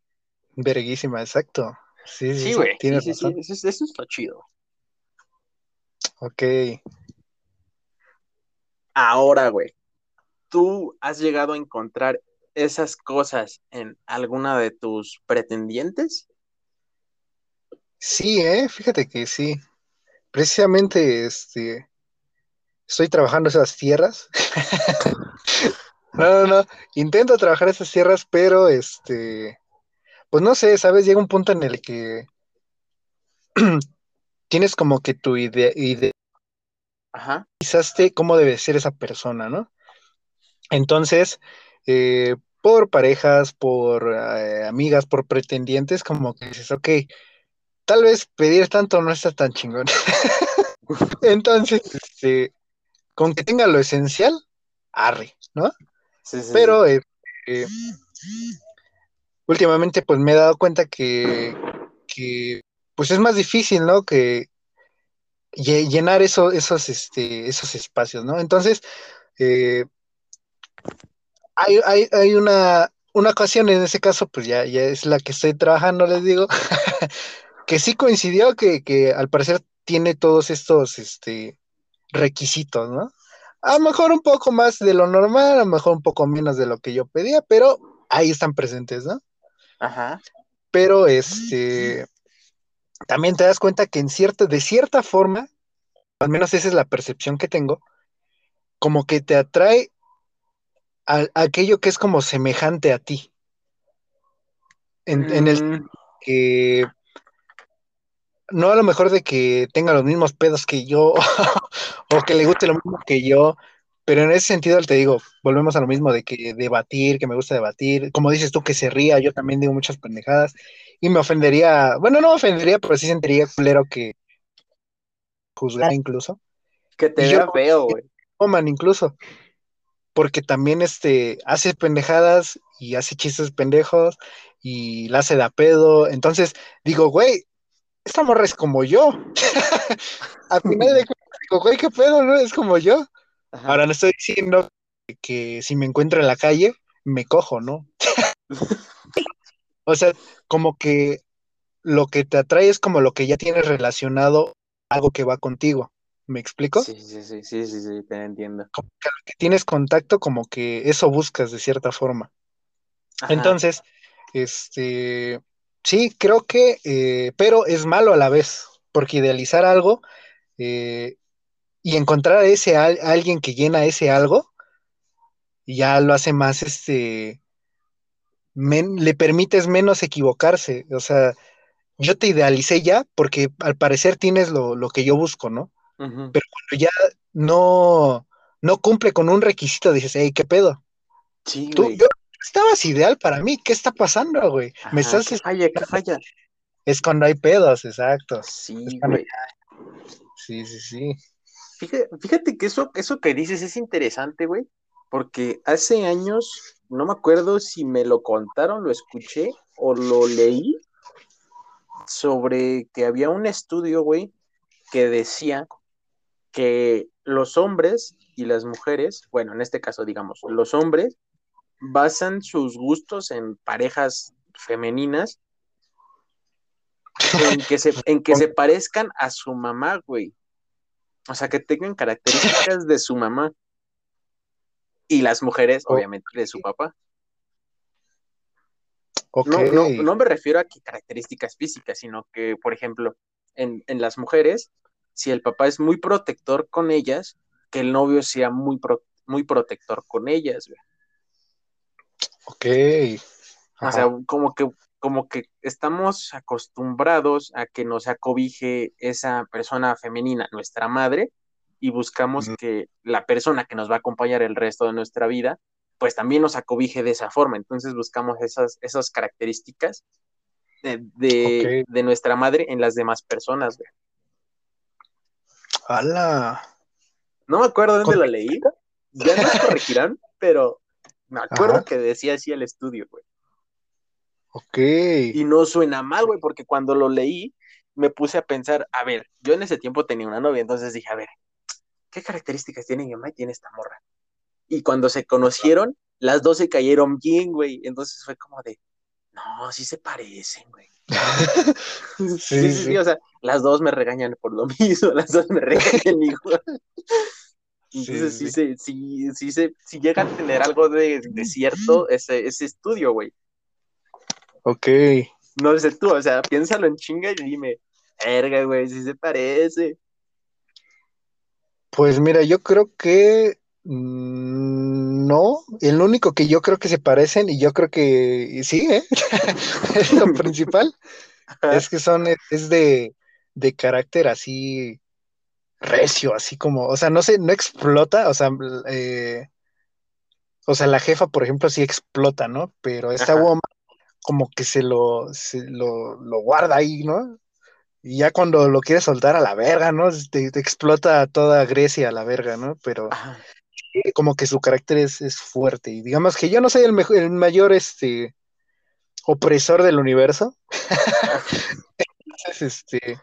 Verguísima, exacto. Sí, sí, Sí, sí, güey, sí, tienes sí, sí, razón. eso, eso está chido. Ok. Ahora, güey, ¿tú has llegado a encontrar esas cosas en alguna de tus pretendientes? Sí, eh, fíjate que sí. Precisamente, este, estoy trabajando esas tierras. No, no, no. Intento trabajar esas tierras, pero este, pues no sé, ¿sabes? Llega un punto en el que tienes como que tu idea, Ajá. idealizaste cómo debe ser esa persona, ¿no? Entonces, eh, por parejas, por eh, amigas, por pretendientes, como que dices, ok, tal vez pedir tanto no está tan chingón. Entonces, este, con que tenga lo esencial, arre, ¿no? Sí, sí, sí. Pero eh, últimamente pues me he dado cuenta que, que, pues es más difícil, ¿no? Que lle- llenar eso, esos, este, esos espacios, ¿no? Entonces, eh, hay, hay, hay una, una ocasión en ese caso, pues ya, ya es la que estoy trabajando, les digo, que sí coincidió que, que al parecer tiene todos estos este, requisitos, ¿no? A lo mejor un poco más de lo normal, a lo mejor un poco menos de lo que yo pedía, pero ahí están presentes, ¿no? Ajá. Pero este, también te das cuenta que en cierta, de cierta forma, al menos esa es la percepción que tengo, como que te atrae a, a aquello que es como semejante a ti. En, en el Mm, que no a lo mejor de que tenga los mismos pedos que yo o que le guste lo mismo que yo, pero en ese sentido te digo, volvemos a lo mismo de que debatir, que me gusta debatir, como dices tú que se ría, yo también digo muchas pendejadas y me ofendería, bueno, no me ofendería, pero sí sentiría culero que juzgar incluso, que te vea feo, güey. Oman incluso, porque también este hace pendejadas y hace chistes pendejos y la hace de a pedo, entonces digo, güey, esta morra es como yo. Al final de cuentas digo, güey, qué pedo, ¿no? Es como yo. Ajá. Ahora no estoy diciendo que, que si me encuentro en la calle, me cojo, ¿no? O sea, como que lo que te atrae es como lo que ya tienes relacionado, algo que va contigo. ¿Me explico? Sí, sí, sí, sí, sí, sí, te entiendo. Que tienes contacto, como que eso buscas de cierta forma. Ajá. Entonces, este, sí, creo que, eh, pero es malo a la vez, porque idealizar algo eh, y encontrar a ese a alguien que llena ese algo, ya lo hace más, este, men- le permites menos equivocarse. O sea, yo te idealicé ya porque al parecer tienes lo, lo que yo busco, ¿no? Pero ya no, no cumple con un requisito, dices, hey, ¿qué pedo? Sí, Tú, güey. yo, estabas ideal para mí, ¿qué está pasando, güey? Me estás. Es cuando hay pedos, exacto. Sí, cuando- güey. Sí, sí, sí. Fíjate, fíjate que eso, eso que dices es interesante, güey, porque hace años, no me acuerdo si me lo contaron, lo escuché o lo leí, sobre que había un estudio, güey, que decía que los hombres y las mujeres, bueno, en este caso, digamos, los hombres basan sus gustos en parejas femeninas en que se, en que se parezcan a su mamá, güey. o sea, que tengan características de su mamá. Y las mujeres, obviamente, de su papá. No, no, no me refiero a que características físicas, sino que, por ejemplo, en, en, las mujeres, si el papá es muy protector con ellas, que el novio sea muy, muy protector con ellas. Ok. O sea, como que, como que estamos acostumbrados a que nos acobije esa persona femenina, nuestra madre, y buscamos que la persona que nos va a acompañar el resto de nuestra vida, pues también nos acobije de esa forma. Entonces buscamos esas, esas características de, nuestra madre en las demás personas. Güey. ¡Hala! No me acuerdo dónde lo leí. Ya nos corregirán, pero me acuerdo que decía así el estudio, güey. Ok. Y no suena mal, güey, porque cuando lo leí me puse a pensar, a ver, yo en ese tiempo tenía una novia, entonces dije, a ver, ¿qué características tiene mi mamá y tiene esta morra? Y cuando se conocieron, las dos se cayeron bien, güey. Entonces fue como de, no, sí se parecen, güey. sí, sí, sí, o sea, las dos me regañan por lo mismo, las dos me regañan igual. Entonces sí, sí, sí, sí, sí, sí, llega a tener algo de, de cierto ese, ese estudio, güey. Ok. No sé tú, o sea, piénsalo en chinga y dime, verga, güey, si se parece. Pues mira, yo creo que no. El único que yo creo que se parecen, y yo creo que sí, ¿eh? es lo principal, es que son, es de, de carácter así recio, así como, o sea, no sé, no explota, o sea, eh, o sea, la jefa, por ejemplo, sí explota, ¿no? Pero esta woman como que se lo, lo, guarda ahí, ¿no? Y ya cuando lo quiere soltar a la verga, ¿no? Te, explota toda Grecia a la verga, ¿no? Pero como que su carácter es, fuerte. Y digamos que yo no soy el, mejor, el mayor este, opresor del universo. Entonces, este,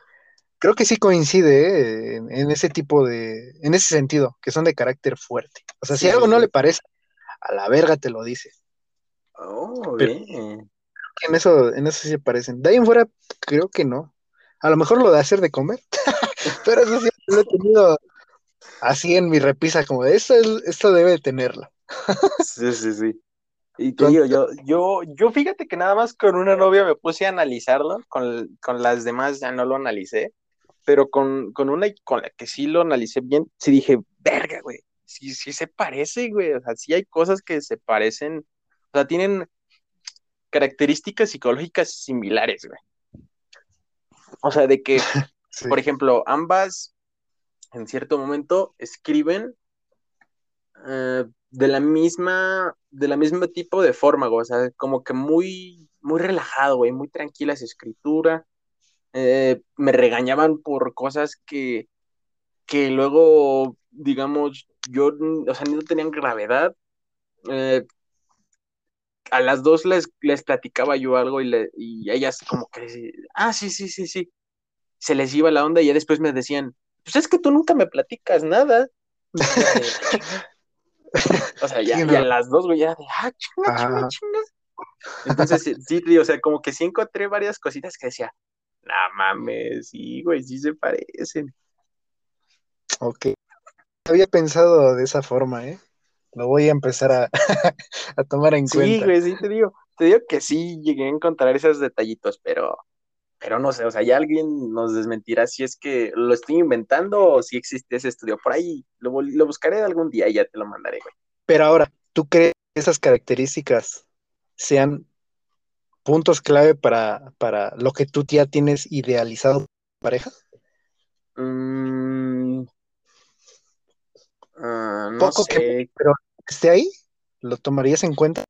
creo que sí coincide ¿eh? en, ese tipo de, en ese sentido, que son de carácter fuerte. O sea, si algo no le parece, a la verga te lo dice. Oh, bien en eso, en eso sí se parecen. De ahí en fuera, creo que no. A lo mejor lo de hacer de comer, pero eso sí lo he tenido así en mi repisa, como de esto, esto debe de tenerlo. sí, sí, sí. Y te digo, yo, yo, yo fíjate que nada más con una novia me puse a analizarlo, con, con las demás ya no lo analicé, pero con, con una con la que sí lo analicé bien, sí dije, verga, güey, sí, sí se parece, güey, o sea, sí hay cosas que se parecen, o sea, tienen, características psicológicas similares, güey. O sea, de que, por ejemplo, ambas en cierto momento escriben eh, de la misma, de la misma tipo de forma. O sea, como que muy, muy relajado, güey, muy tranquila su escritura. Eh, me regañaban por cosas que, que luego, digamos, yo, o sea, no tenían gravedad. Eh, a las dos les, les platicaba yo algo y, le, y ellas como que, ah, sí, sí, sí, sí, se les iba la onda y ya después me decían, pues es que tú nunca me platicas nada. o sea, ya, ya las dos, güey, ya de, ah, chinga, chinga, chinga. Entonces, sí, o sea, como que sí encontré varias cositas que decía, no mames, sí, güey, sí se parecen. Ok. Había pensado de esa forma, ¿eh? Lo voy a empezar a, tomar en cuenta. Sí, güey, sí, te digo, te digo que sí llegué a encontrar esos detallitos, pero, pero no sé, o sea, ya alguien nos desmentirá si es que lo estoy inventando o si existe ese estudio por ahí. Lo, lo buscaré algún día y ya te lo mandaré, güey. Pero ahora, ¿tú crees que esas características sean puntos clave para, para lo que tú ya tienes idealizado pareja? Mmm Ah, no poco que, pero esté ahí, ¿lo tomarías en cuenta?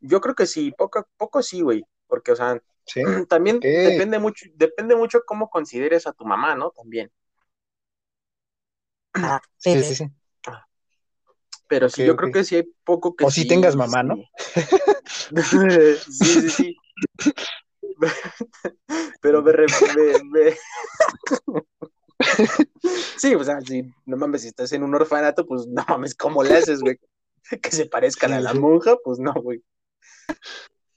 Yo creo que sí, poco, poco sí, güey, porque, o sea, también depende mucho, depende mucho cómo consideres a tu mamá, ¿no? También. Ah, sí, sí, sí. Pero sí, yo creo que sí hay poco que. O si tengas mamá, ¿no? sí, sí, sí. Pero me, me, sí, o sea, si no mames, si estás en un orfanato, pues no mames, ¿cómo le haces, güey? Que se parezcan a la monja, pues no, güey.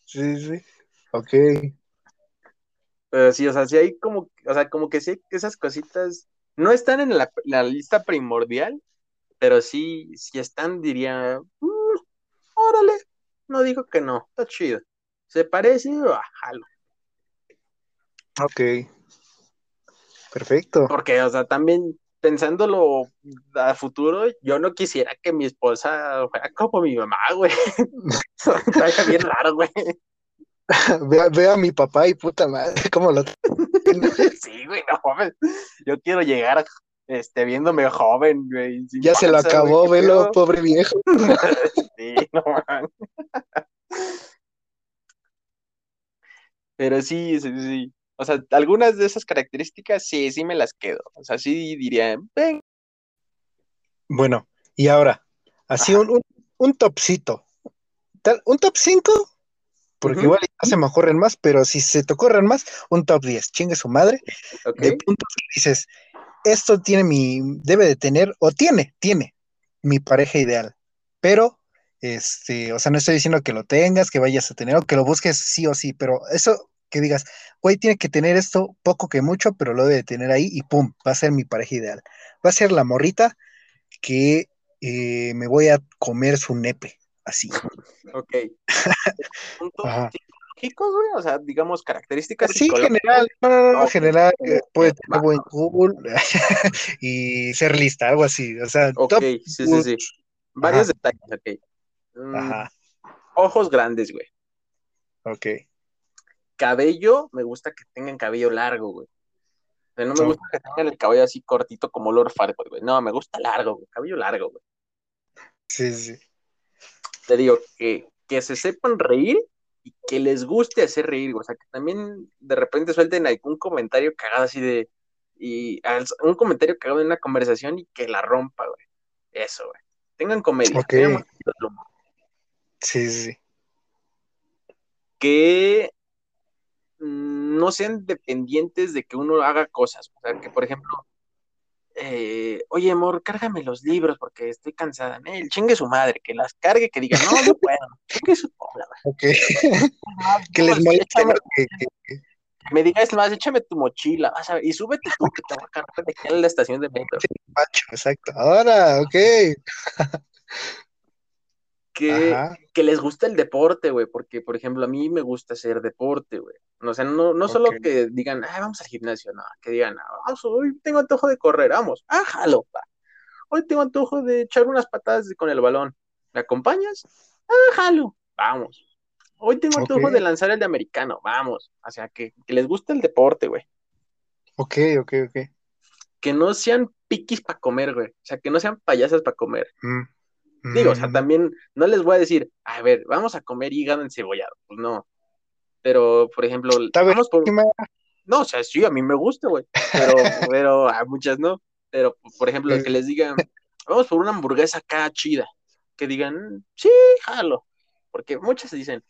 Sí, sí. Ok. Pero sí, o sea, sí hay como, o sea, como que sí esas cositas no están en la, la lista primordial, pero sí, si están, diría, "Mm, órale, no digo que no, está chido. ¿Se parece? Ah, jalo. Ok. Perfecto. Porque, o sea, también pensándolo a futuro, yo no quisiera que mi esposa fuera como mi mamá, güey. Estaría bien raro, güey. Ve, ve a mi papá y puta madre, cómo lo Sí, güey, no mames. Yo quiero llegar este, viéndome joven, güey. ya se lo acabó, güey, ¿qué velo, pobre viejo. Sí, no mames. Pero sí, sí, sí. O sea, algunas de esas características sí, sí me las quedo. O sea, sí diría, ven. Bueno, y ahora, así un, un, un topcito. Un top 5, porque igual no se me ocurren más, pero si se te ocurren más, un top 10. Chingue su madre. De puntos que dices, esto tiene mi, debe de tener, o tiene, tiene mi pareja ideal. Pero, este, o sea, no estoy diciendo que lo tengas, que vayas a tener, o que lo busques sí o sí, pero eso que digas, güey, tiene que tener esto poco que mucho, pero lo debe de tener ahí y pum, va a ser mi pareja ideal. Va a ser la morrita que eh, me voy a comer su nepe, así. ok. Puntos Ajá. psicológicos, güey. O sea, digamos, características Sí, general, no, no, no, Ok, general, eh, puede tener buen cool y ser lista, algo así, o sea, Ok, top, sí, sí, sí. Varios Ajá. detalles, ok. Mm, ajá, ojos grandes, güey. ok, Cabello, me gusta que tengan cabello largo, güey. O sea, no me gusta que tengan el cabello así cortito como Lord Farquaad, güey. No, me gusta largo, güey. Cabello largo, güey. sí, sí, Te digo, que, que se sepan reír y que les guste hacer reír. O sea, que también de repente suelten algún comentario cagado así de... Y un comentario cagado en una conversación y que la rompa, güey. Eso, güey. Tengan comedia. Ok. tengan sí, sí, que no sean dependientes de que uno haga cosas. O sea, que por ejemplo, eh, oye, amor, cárgame los libros porque estoy cansada. El chingue su madre, que las cargue, que diga, no, yo puedo. Chingue su cola, güey. Ok, que les moleste, ¿no? Que, que- Que me diga, es más, échame tu mochila, vas a ver, y súbete tú, que te voy a cargar de aquí a la estación de metro. macho, exacto. Ahora, ok. Que, les gusta el deporte, güey, porque, por ejemplo, a mí me gusta hacer deporte, güey. O sea, no, no solo que digan, ah, vamos al gimnasio, no, que digan, ah, vamos, hoy tengo antojo de correr, vamos, ah, jalo, pa. Hoy tengo antojo de echar unas patadas con el balón. ¿Me acompañas? Ah, jalo, vamos. Hoy tengo antojo de lanzar el de americano, vamos. O sea, que, que les gusta el deporte, güey. ok, ok, ok. Que no sean piquis para comer, güey. O sea, que no sean payasas para comer. Mm, Digo, o sea, mm, también no les voy a decir, a ver, vamos a comer hígado encebollado. Pues no. Pero, por ejemplo, vamos por. No, o sea, sí, a mí me gusta, güey. Pero, pero a muchas no. Pero, por ejemplo, que les digan, vamos por una hamburguesa acá chida. Que digan, sí, jalo. Porque muchas dicen,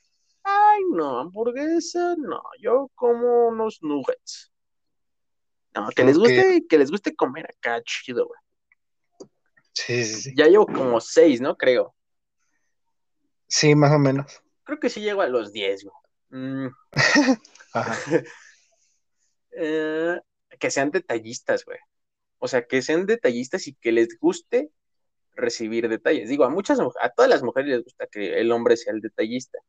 ay, no, hamburguesa, no, yo como unos nuggets. No, que les guste, que les guste comer acá chido, güey. Sí, sí, sí. Ya llevo como seis, ¿no? Creo. Sí, más o menos. Creo que sí llego a los diez, güey. Mm, Ajá. eh, que sean detallistas, güey. O sea, que sean detallistas y que les guste recibir detalles. Digo, a muchas mu- a todas las mujeres les gusta que el hombre sea el detallista.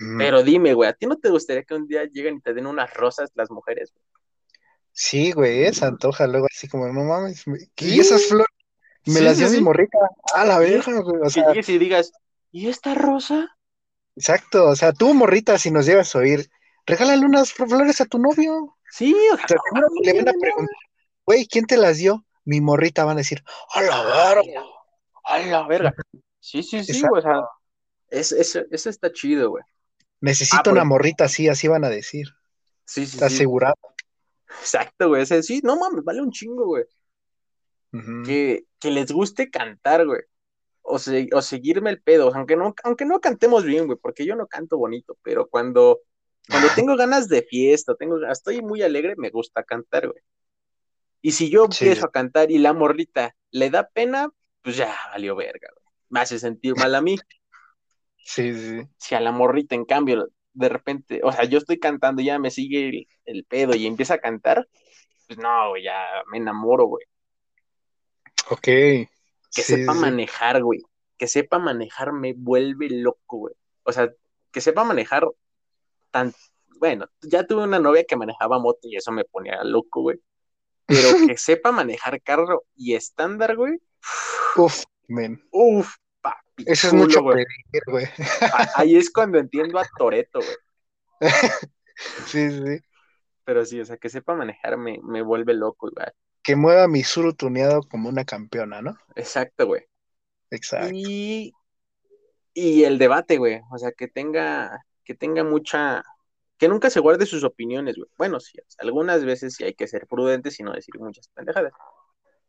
Mm. Pero dime, güey, ¿a ti no te gustaría que un día lleguen y te den unas rosas las mujeres? güey? Sí, güey, se antoja luego así como, no mames. Y esas flores me Sí, las sí, dio mi sí. morrita. A la Sí. verga, güey. O Que sea, llegues y digas, ¿y esta rosa? exacto. O sea, tú, morrita, si nos llegas a oír, regálale unas flores a tu novio. Sí, o sea, no, le van a preguntar, güey, ¿quién te las dio? Mi morrita van a decir, a la verga. A la verga. Sí, sí, sí, güey, o sea, es, es- eso está chido, güey. Necesito Ah, una morrita así, así van a decir. Sí, sí, Está sí. asegurado. Exacto, güey. Sí, no mames, vale un chingo, güey. Que, que les guste cantar, güey. O, se- o seguirme el pedo. Aunque no, aunque no cantemos bien, güey, porque yo no canto bonito, pero cuando, cuando tengo ganas de fiesta, tengo, estoy muy alegre, me gusta cantar, güey. Y si yo Sí. empiezo a cantar y la morrita le da pena, pues ya valió verga, güey. Me hace sentir mal a mí. Sí, sí. Si a la morrita, en cambio, de repente, o sea, yo estoy cantando, ya me sigue el, el pedo y empieza a cantar, pues no, güey, ya me enamoro, güey. Ok. Que Sí, sepa sí. manejar, güey. Que sepa manejar me vuelve loco, güey. O sea, que sepa manejar tan... Bueno, ya tuve una novia que manejaba moto y eso me ponía loco, güey. Pero que sepa manejar carro y estándar, güey. Uf, men. Uf, papi. Eso es mucho güey. pedir, güey. Ahí es cuando entiendo a Toreto, güey. Sí, sí. Pero sí, o sea, que sepa manejar me, me vuelve loco, güey. Que mueva mi suru tuneado como una campeona, ¿no? Exacto, güey. Exacto. Y, y el debate, güey. O sea, que tenga, que tenga mucha, que nunca se guarde sus opiniones, güey. Bueno, sí, algunas veces sí hay que ser prudentes y no decir muchas pendejadas.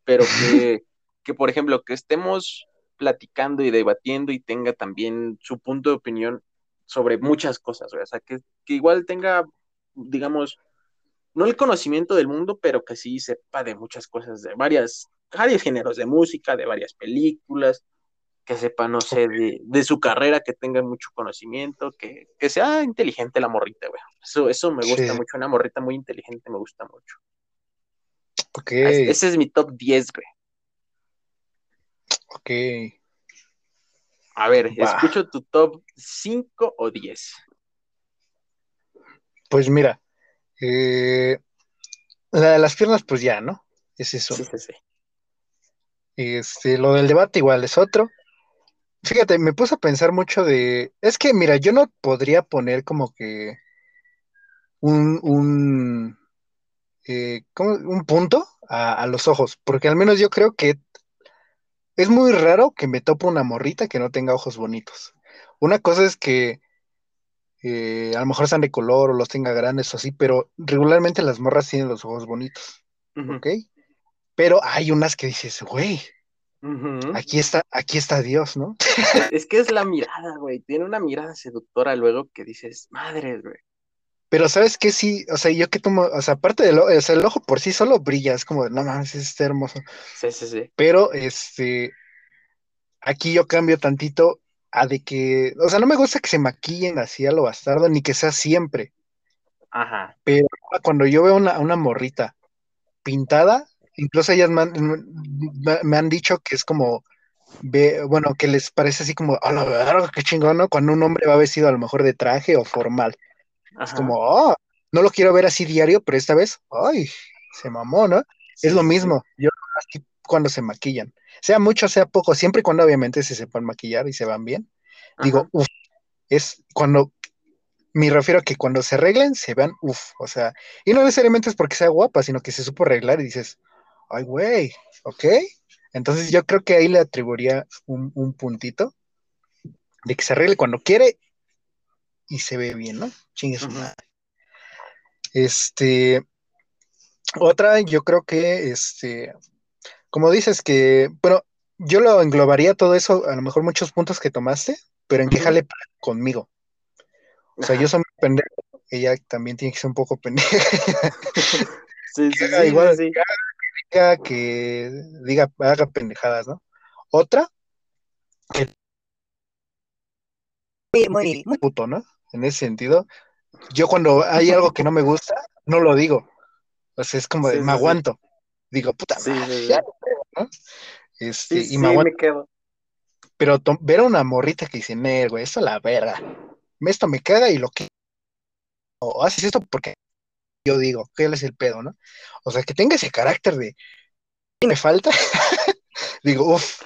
Pero que, que, por ejemplo, que estemos platicando y debatiendo y tenga también su punto de opinión sobre muchas cosas, güey. O sea, que, que igual tenga, digamos, no el conocimiento del mundo, pero que sí sepa de muchas cosas, de varias, varios géneros de música, de varias películas, que sepa, no sé, de, de su carrera, que tenga mucho conocimiento, que, que sea inteligente la morrita, güey. Eso, eso me gusta Sí. mucho, una morrita muy inteligente me gusta mucho. Ok, Es- Ese es mi top 10, güey. ok. A ver, escucho tu top 5 o 10. Pues mira, eh, la de las piernas, pues ya, ¿no? Es eso. Sí, sí, sí. Este, lo del debate igual es otro. Fíjate, me puse a pensar mucho de, es que mira, yo no podría poner como que un, un, eh, ¿cómo? un punto a, a los ojos, porque al menos yo creo que es muy raro que me tope una morrita que no tenga ojos bonitos. Una cosa es que eh, a lo mejor sean de color o los tenga grandes o así, pero regularmente las morras tienen los ojos bonitos, ¿ok? Pero hay unas que dices, güey, aquí está, aquí está Dios, ¿no? Es que es la mirada, güey. Tiene una mirada seductora luego que dices, madre, güey. Pero sabes que sí, o sea, yo que tomo, o sea, aparte del ojo, o sea, el ojo por sí solo brilla, es como, no mames, está hermoso. Sí, sí, sí. Pero este, aquí yo cambio tantito a de que, o sea, no me gusta que se maquillen así a lo bastardo, ni que sea siempre. Ajá. Pero cuando yo veo una, una morrita pintada, incluso ellas me han, me- han dicho que es como, ve, bueno, que les parece así como, a la verga, qué chingón, ¿no? Cuando un hombre va vestido a lo mejor de traje o formal. Es como, oh, no lo quiero ver así diario, pero esta vez, ay, se mamó, ¿no? Sí, es lo sí, sí. mismo, yo así cuando se maquillan, sea mucho, sea poco, siempre y cuando obviamente se sepan maquillar y se van bien. Digo, uff, es cuando, me refiero a que cuando se arreglen, se vean, uff, o sea, y no necesariamente es porque sea guapa, sino que se supo arreglar y dices, ay, güey, ok. Entonces yo creo que ahí le atribuiría un, un puntito de que se arregle cuando quiere y se ve bien, ¿no? Chingue su Ujú. madre. Este, otra, yo creo que, este, como dices que, bueno, yo lo englobaría todo eso, a lo mejor muchos puntos que tomaste, pero en que jale conmigo. O sea, yo soy muy pendejo, ella también tiene que ser un poco pendeja, Sí, sí, que haga sí, igual, sí, sí. que haga, que diga, haga pendejadas, ¿no? Otra, muy, muy, muy puto, ¿no? En ese sentido, yo cuando hay algo que no me gusta, no lo digo. O sea, es como de, Sí, me aguanto. Digo, puta Sí, madre, sí, ya, sí. ¿No? Este, Sí, y sí, me quedo. Pero to- ver a una morrita que dice, "Nee, güey, esto la verga. Esto me caga y lo que. O haces esto porque yo digo, que él es el pedo, ¿no? O sea, que tenga ese carácter de. "¿Qué me falta? digo, uff.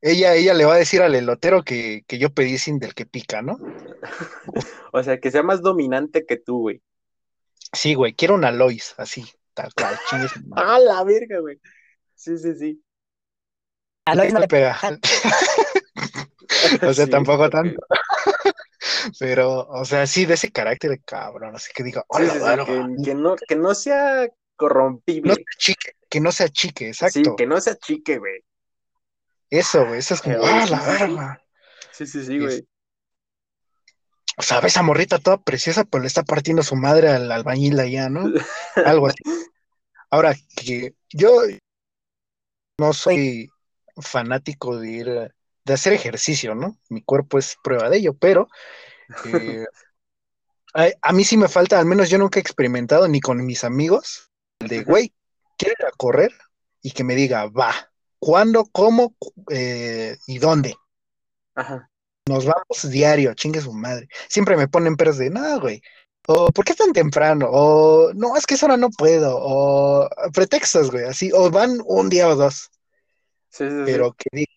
Ella, ella le va a decir al elotero que, que yo pedí sin del que pica, ¿no? O sea, que sea más dominante que tú, güey. Sí, güey, quiero una Lois, así, tal cual. ¡Ah, la verga, güey! Sí, sí, sí. A Lois no le pega. O sea, Sí, tampoco tanto. Pero, o sea, sí, de ese carácter, cabrón. Así que digo, Sí, hola, sí, sí, que, que no, que no sea No corrompible. sea chique, que no sea chique, Sí, exacto. que no sea chique, güey. Eso, güey, eso es como, Güey, ah, sí, la sí, sí. verga. Sí, sí, sí, güey. O sea, ves a morrita toda preciosa, pero le está partiendo su madre al albañil allá, ¿no? Algo así. Ahora, que yo no soy fanático de ir, a- de hacer ejercicio, ¿no? Mi cuerpo es prueba de ello, pero eh, a, a mí sí me falta, al menos yo nunca he experimentado ni con mis amigos, El de, güey, quiero ir a correr y que me diga, va, cuándo, cómo eh, y dónde. Ajá. Nos vamos diario, chingue su madre. Siempre me ponen peros de, no, güey. O, ¿por qué tan temprano? O, no, es que esa hora no puedo. O, pretextos, güey, así. O van un día o dos. Sí, sí, sí. Pero que diga,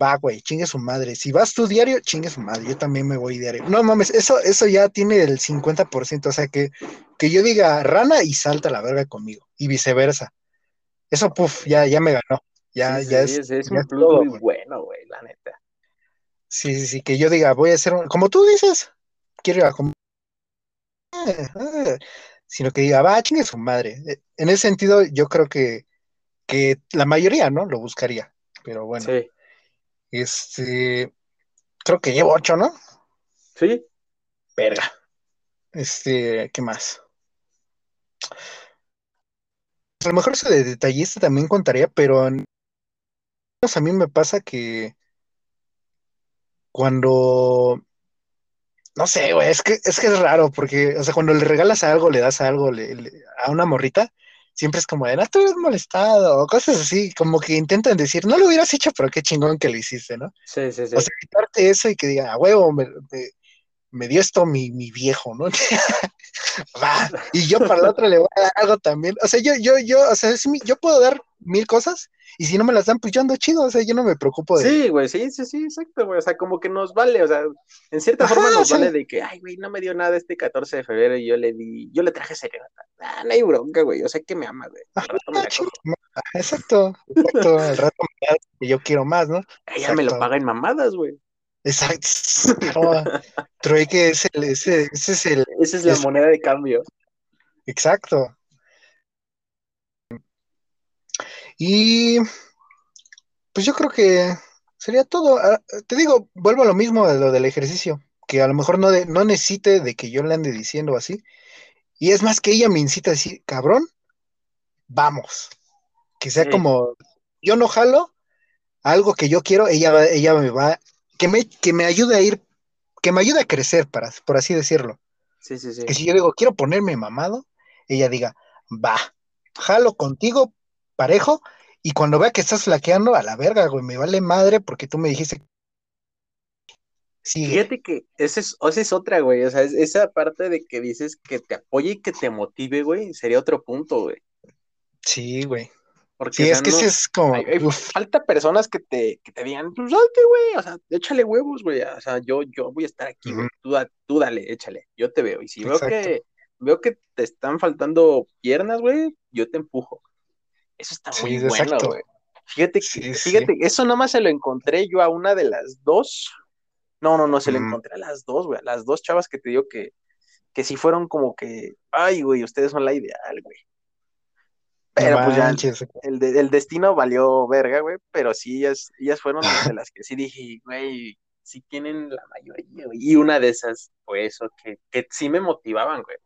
va, güey, chingue su madre. Si vas tú diario, chingue su madre. Yo también me voy diario. No mames, eso, eso ya tiene el 50%. O sea, que, que yo diga rana y salta la verga conmigo. Y viceversa. Eso, puf, ya, ya me ganó. Ya, ya es. es, es ya un plus todo, muy güey. bueno, güey, la neta. Sí, sí, sí, que yo diga, voy a hacer un, como tú dices, quiero ir a comer, eh, sino que diga, va, chingue su madre. Eh, En ese sentido, yo creo que, que la mayoría, ¿no? Lo buscaría. Pero bueno, Sí, este, creo que llevo ocho, ¿no? sí, Verga. Este, ¿qué más? A lo mejor eso de detallista también contaría, pero en- a mí me pasa que cuando No sé, güey, es que, es que es raro, porque, o sea, cuando le regalas algo, le das algo le- le- a una morrita, siempre es como de, no te hubieras molestado, o cosas así, como que intentan decir, no lo hubieras hecho, pero qué chingón que lo hiciste, ¿no? sí, sí, sí. O sea, quitarte eso y que diga, a huevo, me, me- me dio esto mi, mi viejo, ¿no? Va, y yo para la otra le voy a dar algo también. O sea, yo, yo, yo, o sea, es mi- yo puedo dar mil cosas, y si no me las dan, pues yo ando chido, o sea, yo no me preocupo de. Sí, güey, sí, sí, sí, exacto, güey. O sea, como que nos vale, o sea, en cierta Ajá, forma nos sí. vale de que, ay, güey, no me dio nada este 14 de febrero y yo le di, yo le traje serenata. Ah, no hay bronca, güey. Yo sé que me ama, güey. Al Ajá, rato me la chinga, cojo. Ajá, Exacto, exacto. Al rato me da que yo quiero más, ¿no? Ella me lo paga en mamadas, güey. Exacto. Claro, trueque es el, ese, ese es el Esa es la Es- moneda de cambio. exacto. Y pues yo creo que sería todo. Ah, Te digo, vuelvo a lo mismo de lo del ejercicio, que a lo mejor no, de, no necesite de que yo le ande diciendo así. Y es más que ella me incita a decir, cabrón, vamos. Que sea como, yo no jalo, algo que yo quiero, ella, va- ella me va, que me, que me ayude a ir, que me ayude a crecer, para, por así decirlo. Sí, sí, sí. Que si yo digo, quiero ponerme mamado, ella diga, va, jalo contigo, parejo, y cuando vea que estás flaqueando, a la verga, güey, me vale madre porque tú me dijiste. Sigue. Fíjate que esa es, esa es otra, güey. O sea, es- esa parte de que dices que te apoye y que te motive, güey, sería otro punto, güey. Sí, güey. Porque, Sí, o sea, es que no- es como, hay- hay- uf, falta personas que te, que te digan, pues salte, güey, o sea, échale huevos, güey. O sea, yo, yo voy a estar aquí, güey. Ujú. Tú, da- tú dale, échale, yo te veo. Y si veo que, veo que te están faltando piernas, güey, yo te empujo. Eso está Sí, muy bueno, exacto. güey. Fíjate, Sí, que- sí. fíjate, eso nomás se lo encontré yo a una de las dos. No, no, no, se lo encontré a las dos, güey, a las dos chavas que te digo que, que sí fueron como que, ay, güey, ustedes son la ideal, güey. Pero No pues ya, el, de- el destino valió verga, güey, pero sí, ellas, ellas fueron de las que sí dije, güey, sí tienen la mayoría, güey. Y una de esas fue eso, que, que sí me motivaban, güey.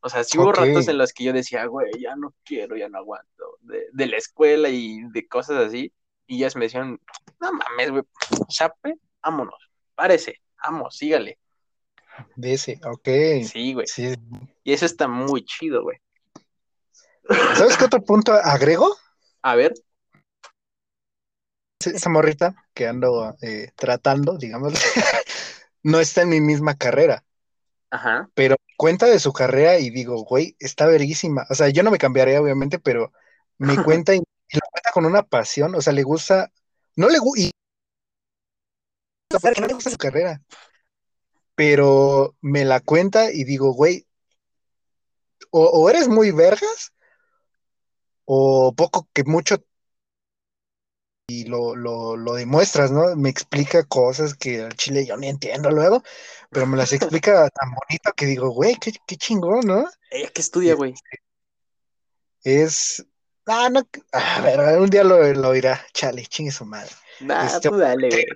O sea, sí hubo ratos en los que yo decía, güey, ya no quiero, ya no aguanto, de, de la escuela y de cosas así. Y ellas me decían, no mames, güey, chape, vámonos, párese, vamos, sígale. De ese, ok. Sí, güey. Sí. Y eso está muy chido, güey. ¿Sabes qué otro punto agrego? A ver, Esa morrita que ando eh, tratando, digamos, no está en mi misma carrera, ajá, pero cuenta de su carrera y digo, güey, está verguísima. O sea, yo no me cambiaría, obviamente, pero me cuenta y, y lo cuenta con una pasión, o sea, le gusta, no le gusta, y no le gusta su carrera, pero me la cuenta y digo, güey, o, o eres muy vergas, o poco que mucho y lo, lo, lo demuestras, ¿no? Me explica cosas que al chile yo ni entiendo luego, pero me las explica tan bonito que digo, güey, qué, qué chingón, ¿no? ella que estudia, güey. Es. Ah, no. A ver, un día lo, lo oirá. Chale, chingue su madre. Nah, Este, tú dale, güey.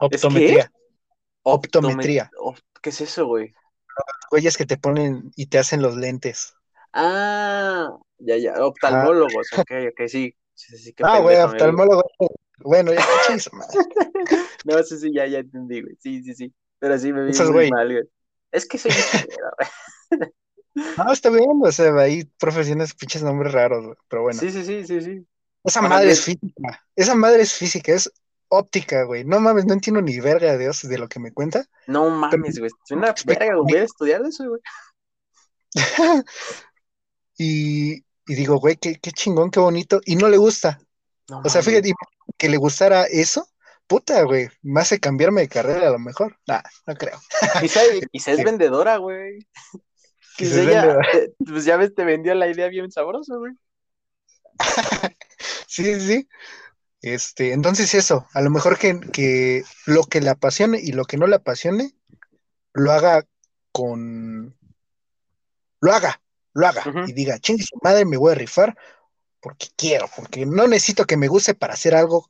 Optometría. Optometría. Optomet- op- ¿Qué es eso, güey? Güeyes que te ponen y te hacen los lentes. Ah, ya, ya, oftalmólogos, ok, ok, sí. Sí, sí, qué Ah, güey, oftalmólogo. Bueno, ya, madre. No, sí, sí, ya, ya entendí, güey. Sí, sí, sí. Pero sí me vi muy güey. mal, güey. Es que soy. No, está bien, o sea, hay profesiones, pinches nombres raros, güey, pero bueno. Sí, sí, sí, sí, sí. Esa madre es física, esa madre es física, es óptica, güey. No mames, no entiendo ni verga de Dios de lo que me cuenta. No mames, güey. Es una verga, güey. Voy a estudiar eso, güey. Y, y digo, güey, qué, qué chingón, qué bonito. Y no le gusta. No O sea, fíjate, que le gustara eso, puta, güey, me hace cambiarme de carrera a lo mejor. Nah, no creo. Quizá, quizá es vendedora, güey. Quizá Quizá te- pues ya ves, te vendió la idea bien sabrosa, güey. Sí, sí, sí. Este, entonces eso, a lo mejor que, que lo que le apasione y lo que no le apasione, lo haga con... Lo haga, lo haga. Y diga, chingue su madre, me voy a rifar porque quiero, porque no necesito que me guste para hacer algo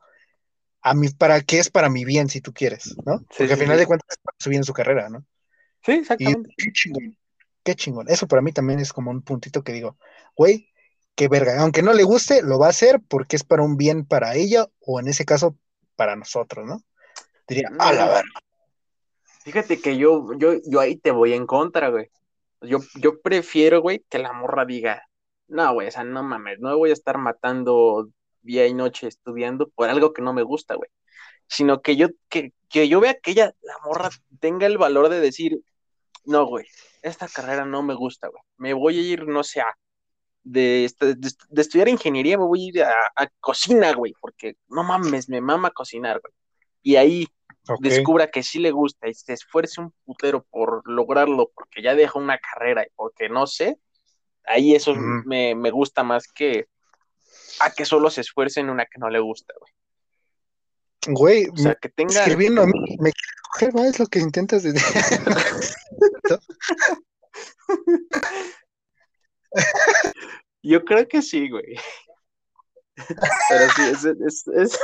a mí, para que es para mi bien, si tú quieres, ¿no? Sí, Porque sí, al final sí. de cuentas es para su bien su carrera, ¿no? Sí, Y exactamente. qué chingón, qué chingón. Eso para mí también es como un puntito que digo, güey, qué verga. Aunque no le guste, lo va a hacer porque es para un bien para ella o en ese caso para nosotros, ¿no? Diría, a la Mm, verga. Fíjate que yo, yo, yo ahí te voy en contra, güey. Yo, yo prefiero, güey, que la morra diga, no, güey, o sea, no mames, no voy a estar matando día y noche estudiando por algo que no me gusta, güey. Sino que yo, que, que yo vea que ella, la morra, tenga el valor de decir, no, güey, esta carrera no me gusta, güey. Me voy a ir, no sé, a- de, est- de, de estudiar ingeniería, me voy a ir a, a cocina, güey, porque no mames, me mama cocinar, güey. Y ahí Descubra que sí le gusta y se esfuerce un putero por lograrlo, porque ya dejó una carrera y porque no sé, ahí eso me, me gusta más que a que solo se esfuerce en una que no le gusta, güey. Güey, O sea, me que tenga, estás escribiendo a mí, me ¿no? Es lo que intentas decir. yo creo que sí, güey. Pero sí, es, es- es-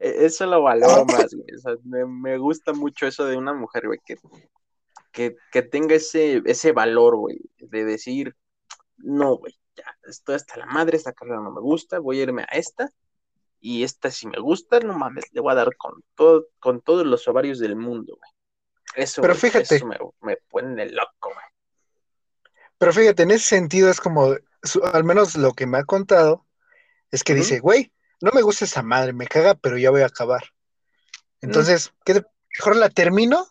eso lo valoro más, güey. O sea, me, me gusta mucho eso de una mujer, güey, que, que, que tenga ese, ese valor, güey, de decir, no, güey, ya, estoy hasta la madre, esta carrera no me gusta, voy a irme a esta, y esta si me gusta, no mames, le voy a dar con todo, con todos los ovarios del mundo, güey. Eso, Pero güey, fíjate. eso me, me pone loco, güey. Pero fíjate, en ese sentido es como, su- al menos lo que me ha contado, es que dice, güey, no me gusta esa madre, me caga, pero ya voy a acabar. Entonces, ¿qué mejor la termino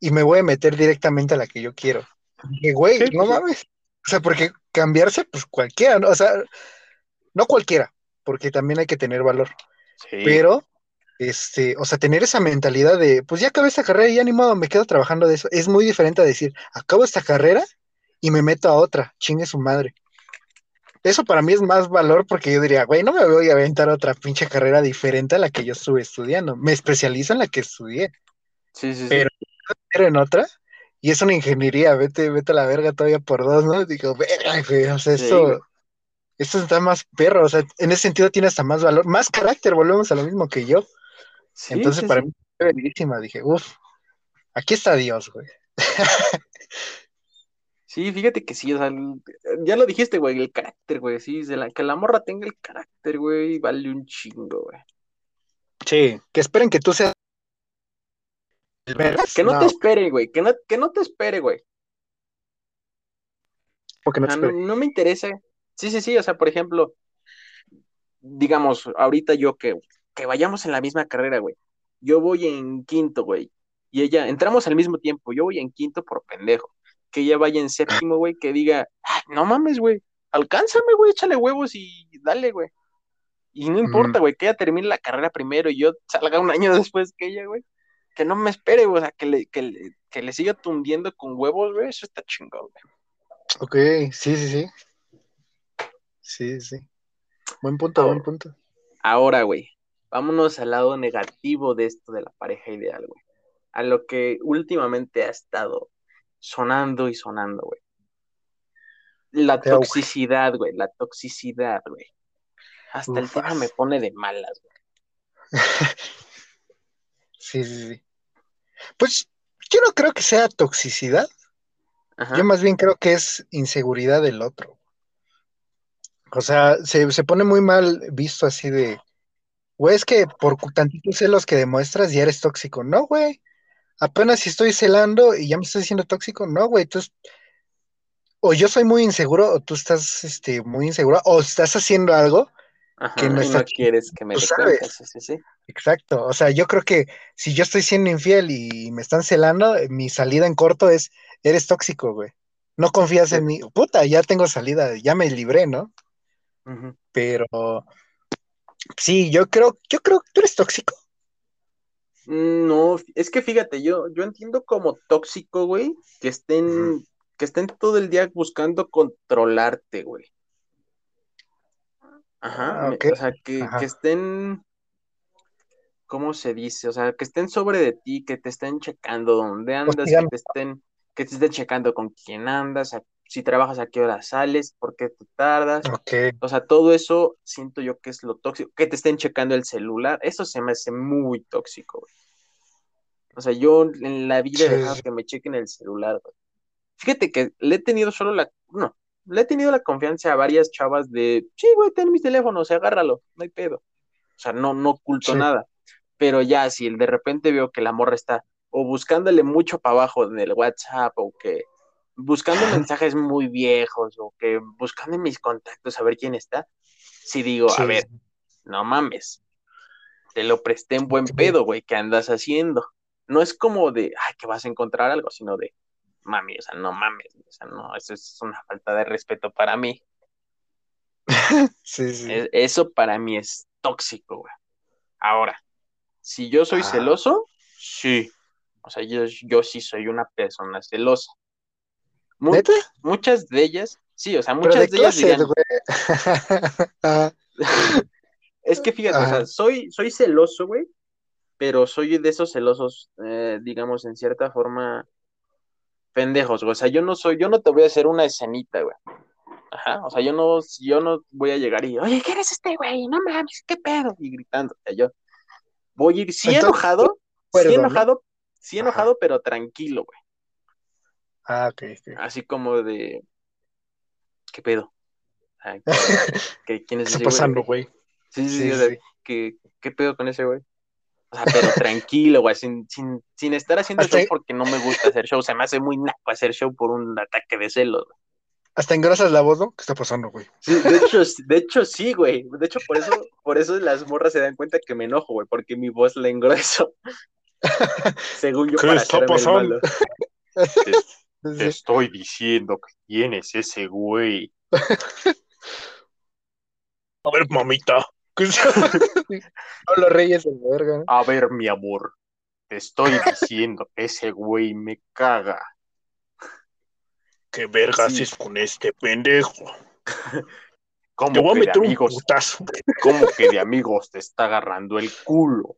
y me voy a meter directamente a la que yo quiero. Y güey, no pues mames. O sea, porque cambiarse, pues cualquiera, ¿no? O sea, no cualquiera, porque también hay que tener valor. Sí. Pero, este, o sea, tener esa mentalidad de, pues ya acabé esta carrera y ya ni modo, me quedo trabajando de eso. Es muy diferente a decir, acabo esta carrera y me meto a otra, chingue su madre. Eso para mí es más valor porque yo diría, güey, no me voy a aventar otra pinche carrera diferente a la que yo estuve estudiando. Me especializo en la que estudié, Sí, sí, sí. pero pero en otra y es una ingeniería, vete, vete a la verga todavía por dos, ¿no? Digo, verga, güey, o sea, Sí, esto, güey. esto está más perro, o sea, en ese sentido tiene hasta más valor, más carácter, volvemos a lo mismo que yo. Sí, Entonces, sí, para mí fue bellísima. Dije, uff, aquí está Dios, güey. Sí, fíjate que sí, o sea, ya lo dijiste, güey, el carácter, güey, sí, de la, que la morra tenga el carácter, güey, vale un chingo, güey. Sí, que esperen que tú seas. Que no, no, te espere, güey, que no, que no te espere, güey. porque no te no, no me interesa. Sí, sí, sí, o sea, por ejemplo, digamos, ahorita yo que, que vayamos en la misma carrera, güey. Yo voy en quinto, güey, y ella, entramos al mismo tiempo, yo voy en quinto por pendejo. Que ella vaya en séptimo, güey, que diga, "Ay, no mames, güey, alcánzame, güey, échale huevos y dale, güey. Y no importa, güey, que ella termine la carrera primero y yo salga un año después que ella, güey. Que no me espere, güey, o sea, que le, que le, que le siga tundiendo con huevos, güey, eso está chingón, güey. Ok, sí, sí, sí. Sí, sí. Buen punto, Ahora. buen punto. Ahora, güey, vámonos al lado negativo de esto de la pareja ideal, güey. A lo que últimamente ha estado sonando y sonando, güey. La toxicidad, güey, la toxicidad, güey. Hasta el tema me pone de malas, güey. Sí, sí, sí. Pues yo no creo que sea toxicidad, Ajá. yo más bien creo que es inseguridad del otro. O sea, se, se pone muy mal visto así de, güey, es que por tantitos celos que demuestras ya eres tóxico. No, güey. Apenas si estoy celando y ya me estás diciendo tóxico, no, güey, tú o yo soy muy inseguro o tú estás este, muy inseguro o estás haciendo algo que no, está quieres que me sí, sí. Exacto, o sea, yo creo que si yo estoy siendo infiel y me están celando, mi salida en corto es, eres tóxico, güey. No confías en mí. Puta, ya tengo salida, ya me libré, ¿no? Pero sí, yo creo, yo creo que tú eres tóxico. Mm, no, es que fíjate, yo, yo entiendo como tóxico, güey, que estén, que estén todo el día buscando controlarte, güey. Ajá, ah, o sea, que, que, estén, ¿cómo se dice? O sea, que estén sobre de ti, que te estén checando dónde andas, que te estén, que te estén checando con quién andas, si trabajas a qué hora sales, por qué te tardas. O sea, todo eso siento yo que es lo tóxico, que te estén checando el celular, eso se me hace muy tóxico, güey. O sea, yo en la vida he dejado que me chequen el celular, güey. Fíjate que le he tenido solo la, no, le he tenido la confianza a varias chavas de, sí, güey, ten mis teléfonos, agárralo, no hay pedo. O sea, no, no oculto nada. Pero ya, si de repente veo que la morra está o buscándole mucho para abajo en el WhatsApp o que buscando mensajes muy viejos o que buscando en mis contactos a ver quién está, si digo, a ver, no mames, te lo presté en buen pedo, güey, ¿qué andas haciendo? No es como de, ay, que vas a encontrar algo, sino de, mami, o sea, no mames, o sea, no, eso es una falta de respeto para mí. sí, sí. eso para mí es tóxico, güey. Ahora, si yo soy celoso, sí. O sea, yo, yo sí soy una persona celosa. Muchas de ellas, sí, o sea, muchas de, ellas es que fíjate, o sea, soy, soy celoso, güey, pero soy de esos celosos, eh, digamos, en cierta forma, pendejos, güey. O sea, yo no soy, yo no te voy a hacer una escenita, güey. Ajá, o sea, yo no, yo no voy a llegar y, oye, ¿qué eres este güey? No mames, ¿qué pedo? Y gritando, o sea, yo voy a ir sí enojado, sí enojado, sí enojado, pero tranquilo, güey. Ah, ok, Así como de, ¿qué pedo? ¿qué, ¿Quién es ese pasando, güey? Sí, sí, sí, ¿qué, ¿qué pedo con ese güey? O sea, pero tranquilo, güey, sin, sin, sin estar haciendo show porque no me gusta hacer show. Se me hace muy naco hacer show por un ataque de celos. Hasta engrosas la voz, ¿no? ¿Qué está pasando, güey? Sí, de hecho, de hecho sí, güey. De hecho, por eso, por eso las morras se dan cuenta que me enojo, güey, porque mi voz la engrueso. Según yo, ¿Qué para está pasando? Te, estoy diciendo que quién es ese güey. A ver, mamita, los reyes del verga. A ver, mi amor, te estoy diciendo que ese güey me caga. ¿Qué vergas es con este pendejo? ¿Cómo te voy a meter amigos, un ¿Cómo que de amigos te está agarrando el culo?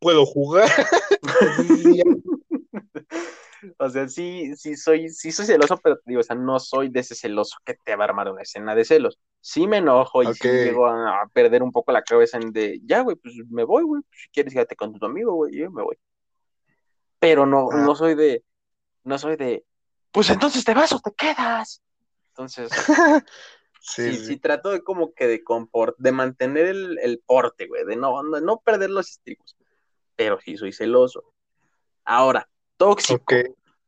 ¿Puedo jugar? O sea, sí, sí soy, sí soy celoso, pero digo, o sea, no soy de ese celoso que te va a armar una escena de celos. Sí me enojo y sí llego a, perder un poco la cabeza en de, ya, güey, pues me voy, güey, pues, si quieres quédate con tu amigo, güey, yo me voy. Pero no, ah. no soy de, no soy de, pues entonces te vas o te quedas. Entonces, sí, sí, trato de como que de comport, de mantener el, porte, güey, de no, no, no perder los estribos. Pero sí soy celoso. Ahora, Tóxico.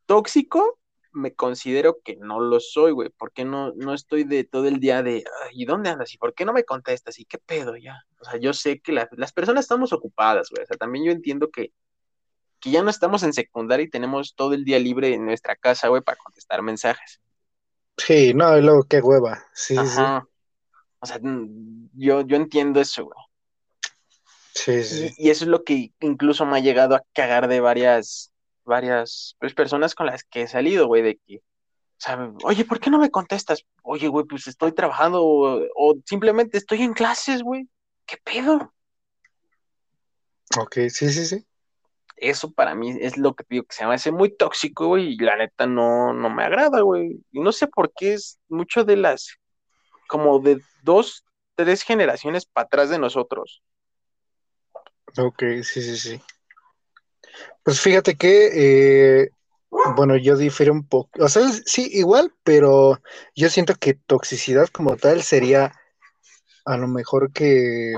Tóxico, me considero que no lo soy, güey. porque no, no estoy de todo el día de, ¿y dónde andas? ¿Y por qué no me contestas? ¿Y qué pedo ya? O sea, yo sé que las personas estamos ocupadas, güey. O sea, también yo entiendo que, que ya no estamos en secundaria y tenemos todo el día libre en nuestra casa, güey, para contestar mensajes. Sí, no, y luego qué hueva. Sí, sí. O sea, yo, yo entiendo eso, güey. Sí, sí. y, eso es lo que incluso me ha llegado a cagar de varias varias pues, personas con las que he salido, güey, de que, o oye, ¿por qué no me contestas? Oye, güey, pues estoy trabajando o, simplemente estoy en clases, güey. ¿Qué pedo? Ok, sí, sí, sí. Eso para mí es lo que digo que se me hace muy tóxico, güey, y la neta no, no me agrada, güey. Y no sé por qué es mucho de las, como de dos, tres generaciones para atrás de nosotros. Ok, sí, sí, sí. Pues fíjate que, eh, bueno, yo difiero un poco, o sea, sí, igual, pero yo siento que toxicidad como tal sería a lo mejor que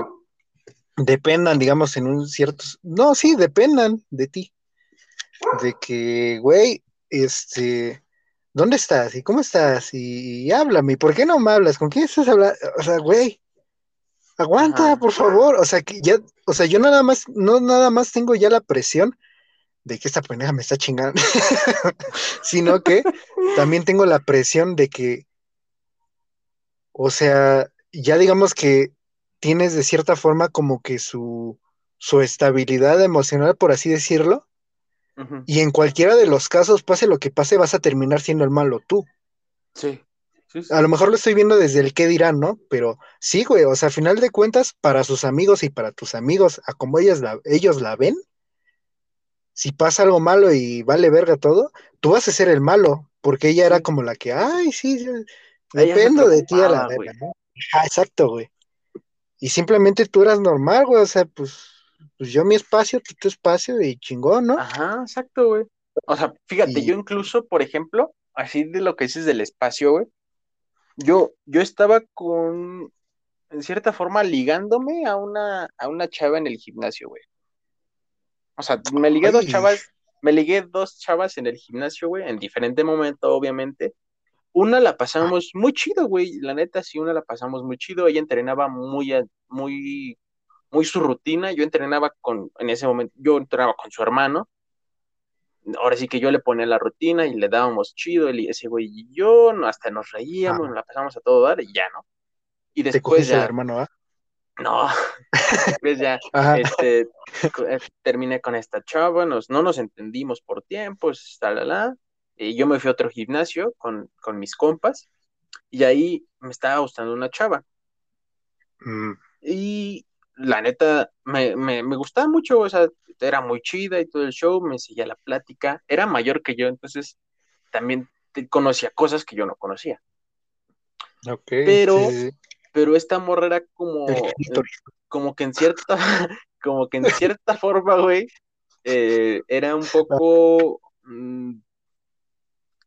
dependan, digamos, en un cierto, no, sí, dependan de ti, de que, güey, este, ¿dónde estás? ¿Y cómo estás? Y, háblame, ¿y por qué no me hablas? ¿Con quién estás hablando? O sea, güey, aguanta, por favor, o sea, que ya, o sea, yo nada más, no nada más tengo ya la presión de que esta pendeja me está chingando, sino que también tengo la presión de que, o sea, ya digamos que tienes de cierta forma como que su, su estabilidad emocional, por así decirlo, y en cualquiera de los casos, pase lo que pase, vas a terminar siendo el malo tú. Sí. A lo mejor lo estoy viendo desde el qué dirán, ¿no? Pero sí, güey, o sea, a final de cuentas, para sus amigos y para tus amigos, a como ellas la, ellos la ven, si pasa algo malo y vale verga todo, tú vas a ser el malo, porque ella era como la que, ay, sí, dependo de ti a la verga, ¿no? Ah, exacto, güey. Y simplemente tú eras normal, güey, o sea, pues, pues yo mi espacio, tú tu espacio y chingón, ¿no? Ajá, exacto, güey. O sea, fíjate, yo incluso, por ejemplo, así de lo que dices del espacio, güey, yo, yo estaba con, en cierta forma, ligándome a una, a una chava en el gimnasio, güey. O sea, me ligué dos chavas, me ligué dos chavas en el gimnasio, güey, en diferente momento, obviamente. Una la pasamos muy chido, güey. La neta, sí, una la pasamos muy chido. Ella entrenaba muy, muy, muy su rutina. Yo entrenaba con, en ese momento, yo entrenaba con su hermano. Ahora sí que yo le ponía la rutina y le dábamos chido. ese güey y yo, hasta nos reíamos, nos la pasamos a todo dar y ya, ¿no? Y después ya. hermano, ¿ah? No, pues ya este, eh, terminé con esta chava, nos, no nos entendimos por tiempos, tal, la, y yo me fui a otro gimnasio con, con mis compas y ahí me estaba gustando una chava. Mm. Y la neta, me, me, me, gustaba mucho, o sea, era muy chida y todo el show, me seguía la plática, era mayor que yo, entonces también conocía cosas que yo no conocía. Pero pero esta morra era como, como que en cierta, como que en cierta forma, güey, eh, era un poco, mm,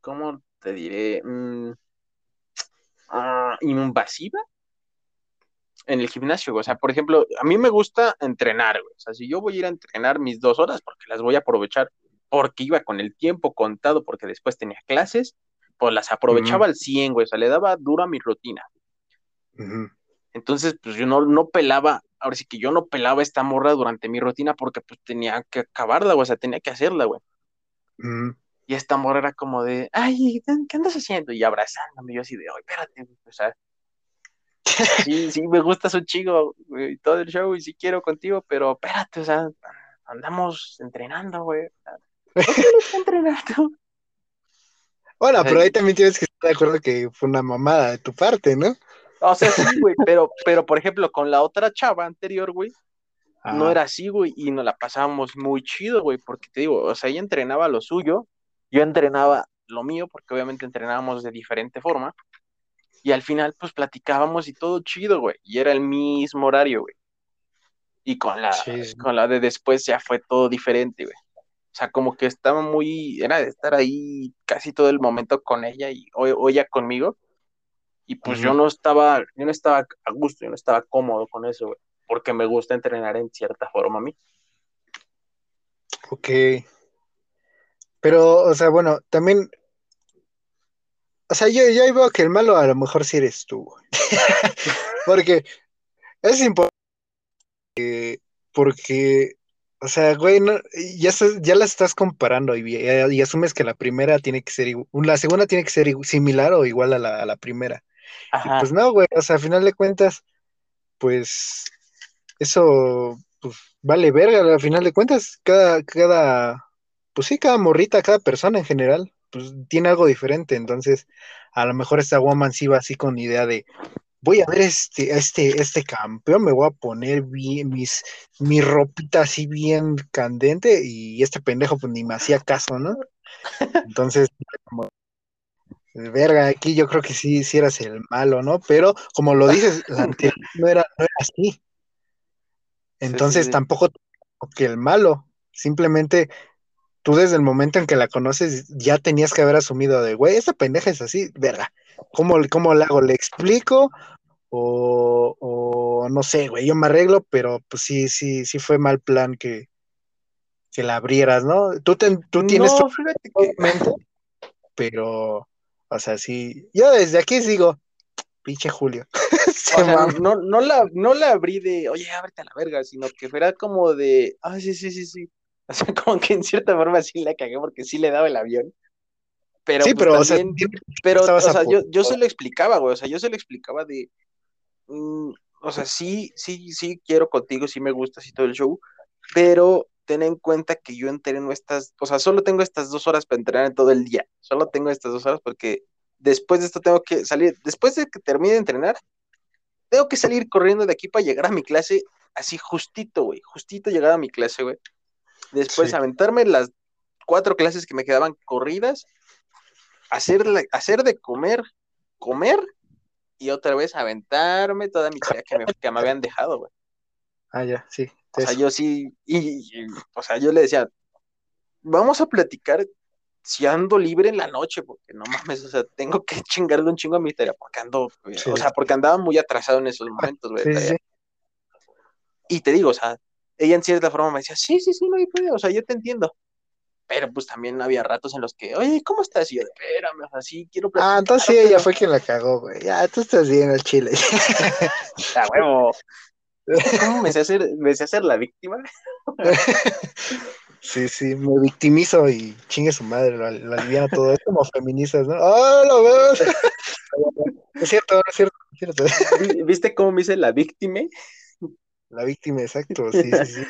¿cómo te diré? Mm, ah, invasiva en el gimnasio, o sea, por ejemplo, a mí me gusta entrenar, güey, o sea, si yo voy a ir a entrenar mis dos horas, porque las voy a aprovechar, porque iba con el tiempo contado, porque después tenía clases, pues las aprovechaba al 100, güey, o sea, le daba duro a mi rutina. Entonces, pues yo no, no pelaba, ahora sí que yo no pelaba esta morra durante mi rutina porque pues tenía que acabarla, güey, o sea, tenía que hacerla, güey. Y esta morra era como de, ay, ¿qué andas haciendo? Y abrazándome, yo así de, ay, espérate, o sea, sí, sí, me gusta su chico, güey, todo el show y sí quiero contigo, pero espérate, o sea, andamos entrenando, güey. ¿Por qué no entrenando? Bueno, pero ahí también tienes que estar de acuerdo que fue una mamada de tu parte, ¿no? O sea, sí, güey, pero, pero por ejemplo, con la otra chava anterior, güey, no era así, güey, y nos la pasábamos muy chido, güey, porque te digo, o sea, ella entrenaba lo suyo, yo entrenaba lo mío, porque obviamente entrenábamos de diferente forma, y al final, pues platicábamos y todo chido, güey, y era el mismo horario, güey. Y con la, con la de después ya fue todo diferente, güey. O sea, como que estaba muy, era de estar ahí casi todo el momento con ella y o ella conmigo, y pues yo no estaba, yo no estaba a gusto, yo no estaba cómodo con eso, güey, porque me gusta entrenar en cierta forma a mí. Ok. Pero, o sea, bueno, también, o sea, yo, yo veo que el malo a lo mejor sí eres tú, porque es importante, porque, o sea, güey, ya, ya la estás comparando y, y, asumes que la primera tiene que ser, la segunda tiene que ser similar o igual a la, a la primera. Pues no, güey, o sea, a final de cuentas, pues eso pues, vale verga, a final de cuentas, cada, cada, pues sí, cada morrita, cada persona en general, pues tiene algo diferente, entonces a lo mejor esta woman sí va así con idea de voy a ver este, este, este campeón, me voy a poner bien mis, mi ropita así bien candente, y este pendejo pues ni me hacía caso, ¿no? Entonces, como, verga, aquí yo creo que sí, sí eras el malo, ¿no? Pero como lo dices, la anterior no era, no era así. Entonces tampoco que el malo, simplemente tú desde el momento en que la conoces ya tenías que haber asumido de, güey, esa pendeja es así, verga. ¿Cómo, ¿Cómo la hago? ¿Le explico? O, o no sé, güey, yo me arreglo, pero pues sí, sí, sí fue mal plan que, que la abrieras, ¿no? Tú, ten- tú tienes no, tu fíjate que. mente, pero, o sea, sí, yo desde aquí digo, pinche Julio. O sea, no, no, la, no la abrí de, oye, ábrete a la verga, sino que fuera como de, ah, sí, sí, sí, sí. O sea, como que en cierta forma sí la cagué porque sí le daba el avión. Pero, sí, pues, pero, o sea, pero, o sea, yo, yo se lo explicaba, güey, o sea, yo se lo explicaba de, mm, o sea, sí, sí, sí quiero contigo, sí me gustas y todo el show, pero ten en cuenta que yo entreno estas, o sea, solo tengo estas dos horas para entrenar en todo el día, solo tengo estas dos horas porque después de esto tengo que salir, después de que termine de entrenar, tengo que salir corriendo de aquí para llegar a mi clase, así justito, güey, justito llegar a mi clase, güey. Después Sí. aventarme las cuatro clases que me quedaban corridas, hacer, la- hacer de comer, comer y otra vez aventarme toda mi tarea que me, que me habían dejado, güey. Ah, ya, sí. O sea, yo sí, y, y- o sea, yo le decía, vamos a platicar si ando libre en la noche, porque no mames, o sea, tengo que chingarle un chingo a mi tarea, porque ando, Sí. o sea, porque andaba muy atrasado en esos momentos, güey. Sí, sí. Y te digo, o sea, ella en cierta forma me decía, sí, sí, sí, no hay pedo, o sea, yo te entiendo. Pero pues también había ratos en los que, oye, ¿cómo estás? Y yo, espérame, o sea, sí, quiero platicar. Ah, entonces sí, pero- ella fue quien la cagó, güey. Ya, tú estás bien al chile. A huevo. ¿Cómo me sé hacer, me sé hacer la víctima? Sí, sí, me victimizo y chingue su madre, lo, lo aliviano todo. Es como feministas, ¿no? ¡Ah, lo veo! Es cierto, no es cierto, es cierto. ¿Vi- ¿Viste cómo me hice la víctima? La víctima, exacto, sí, sí, sí.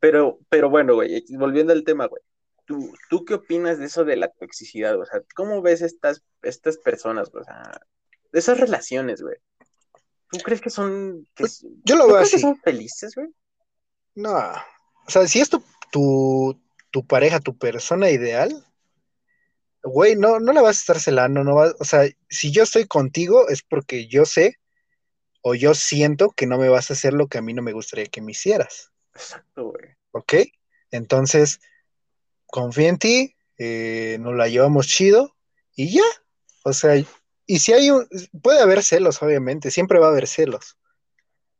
Pero, pero bueno, güey, volviendo al tema, güey. ¿Tú, ¿Tú qué opinas de eso de la toxicidad? O sea, ¿cómo ves estas, estas personas, güey? O sea, de esas relaciones, güey? ¿Tú crees que son, que, Pues, Yo lo ¿tú veo crees que así. son felices, güey? No, o sea, si es tu, tu, tu pareja, tu persona ideal, güey, no, no la vas a estar celando, no vas, o sea, si yo estoy contigo es porque yo sé o yo siento que no me vas a hacer lo que a mí no me gustaría que me hicieras, Exacto, güey. ¿ok? Entonces, confía en ti, eh, nos la llevamos chido y ya, o sea, y si hay un, puede haber celos, obviamente, siempre va a haber celos.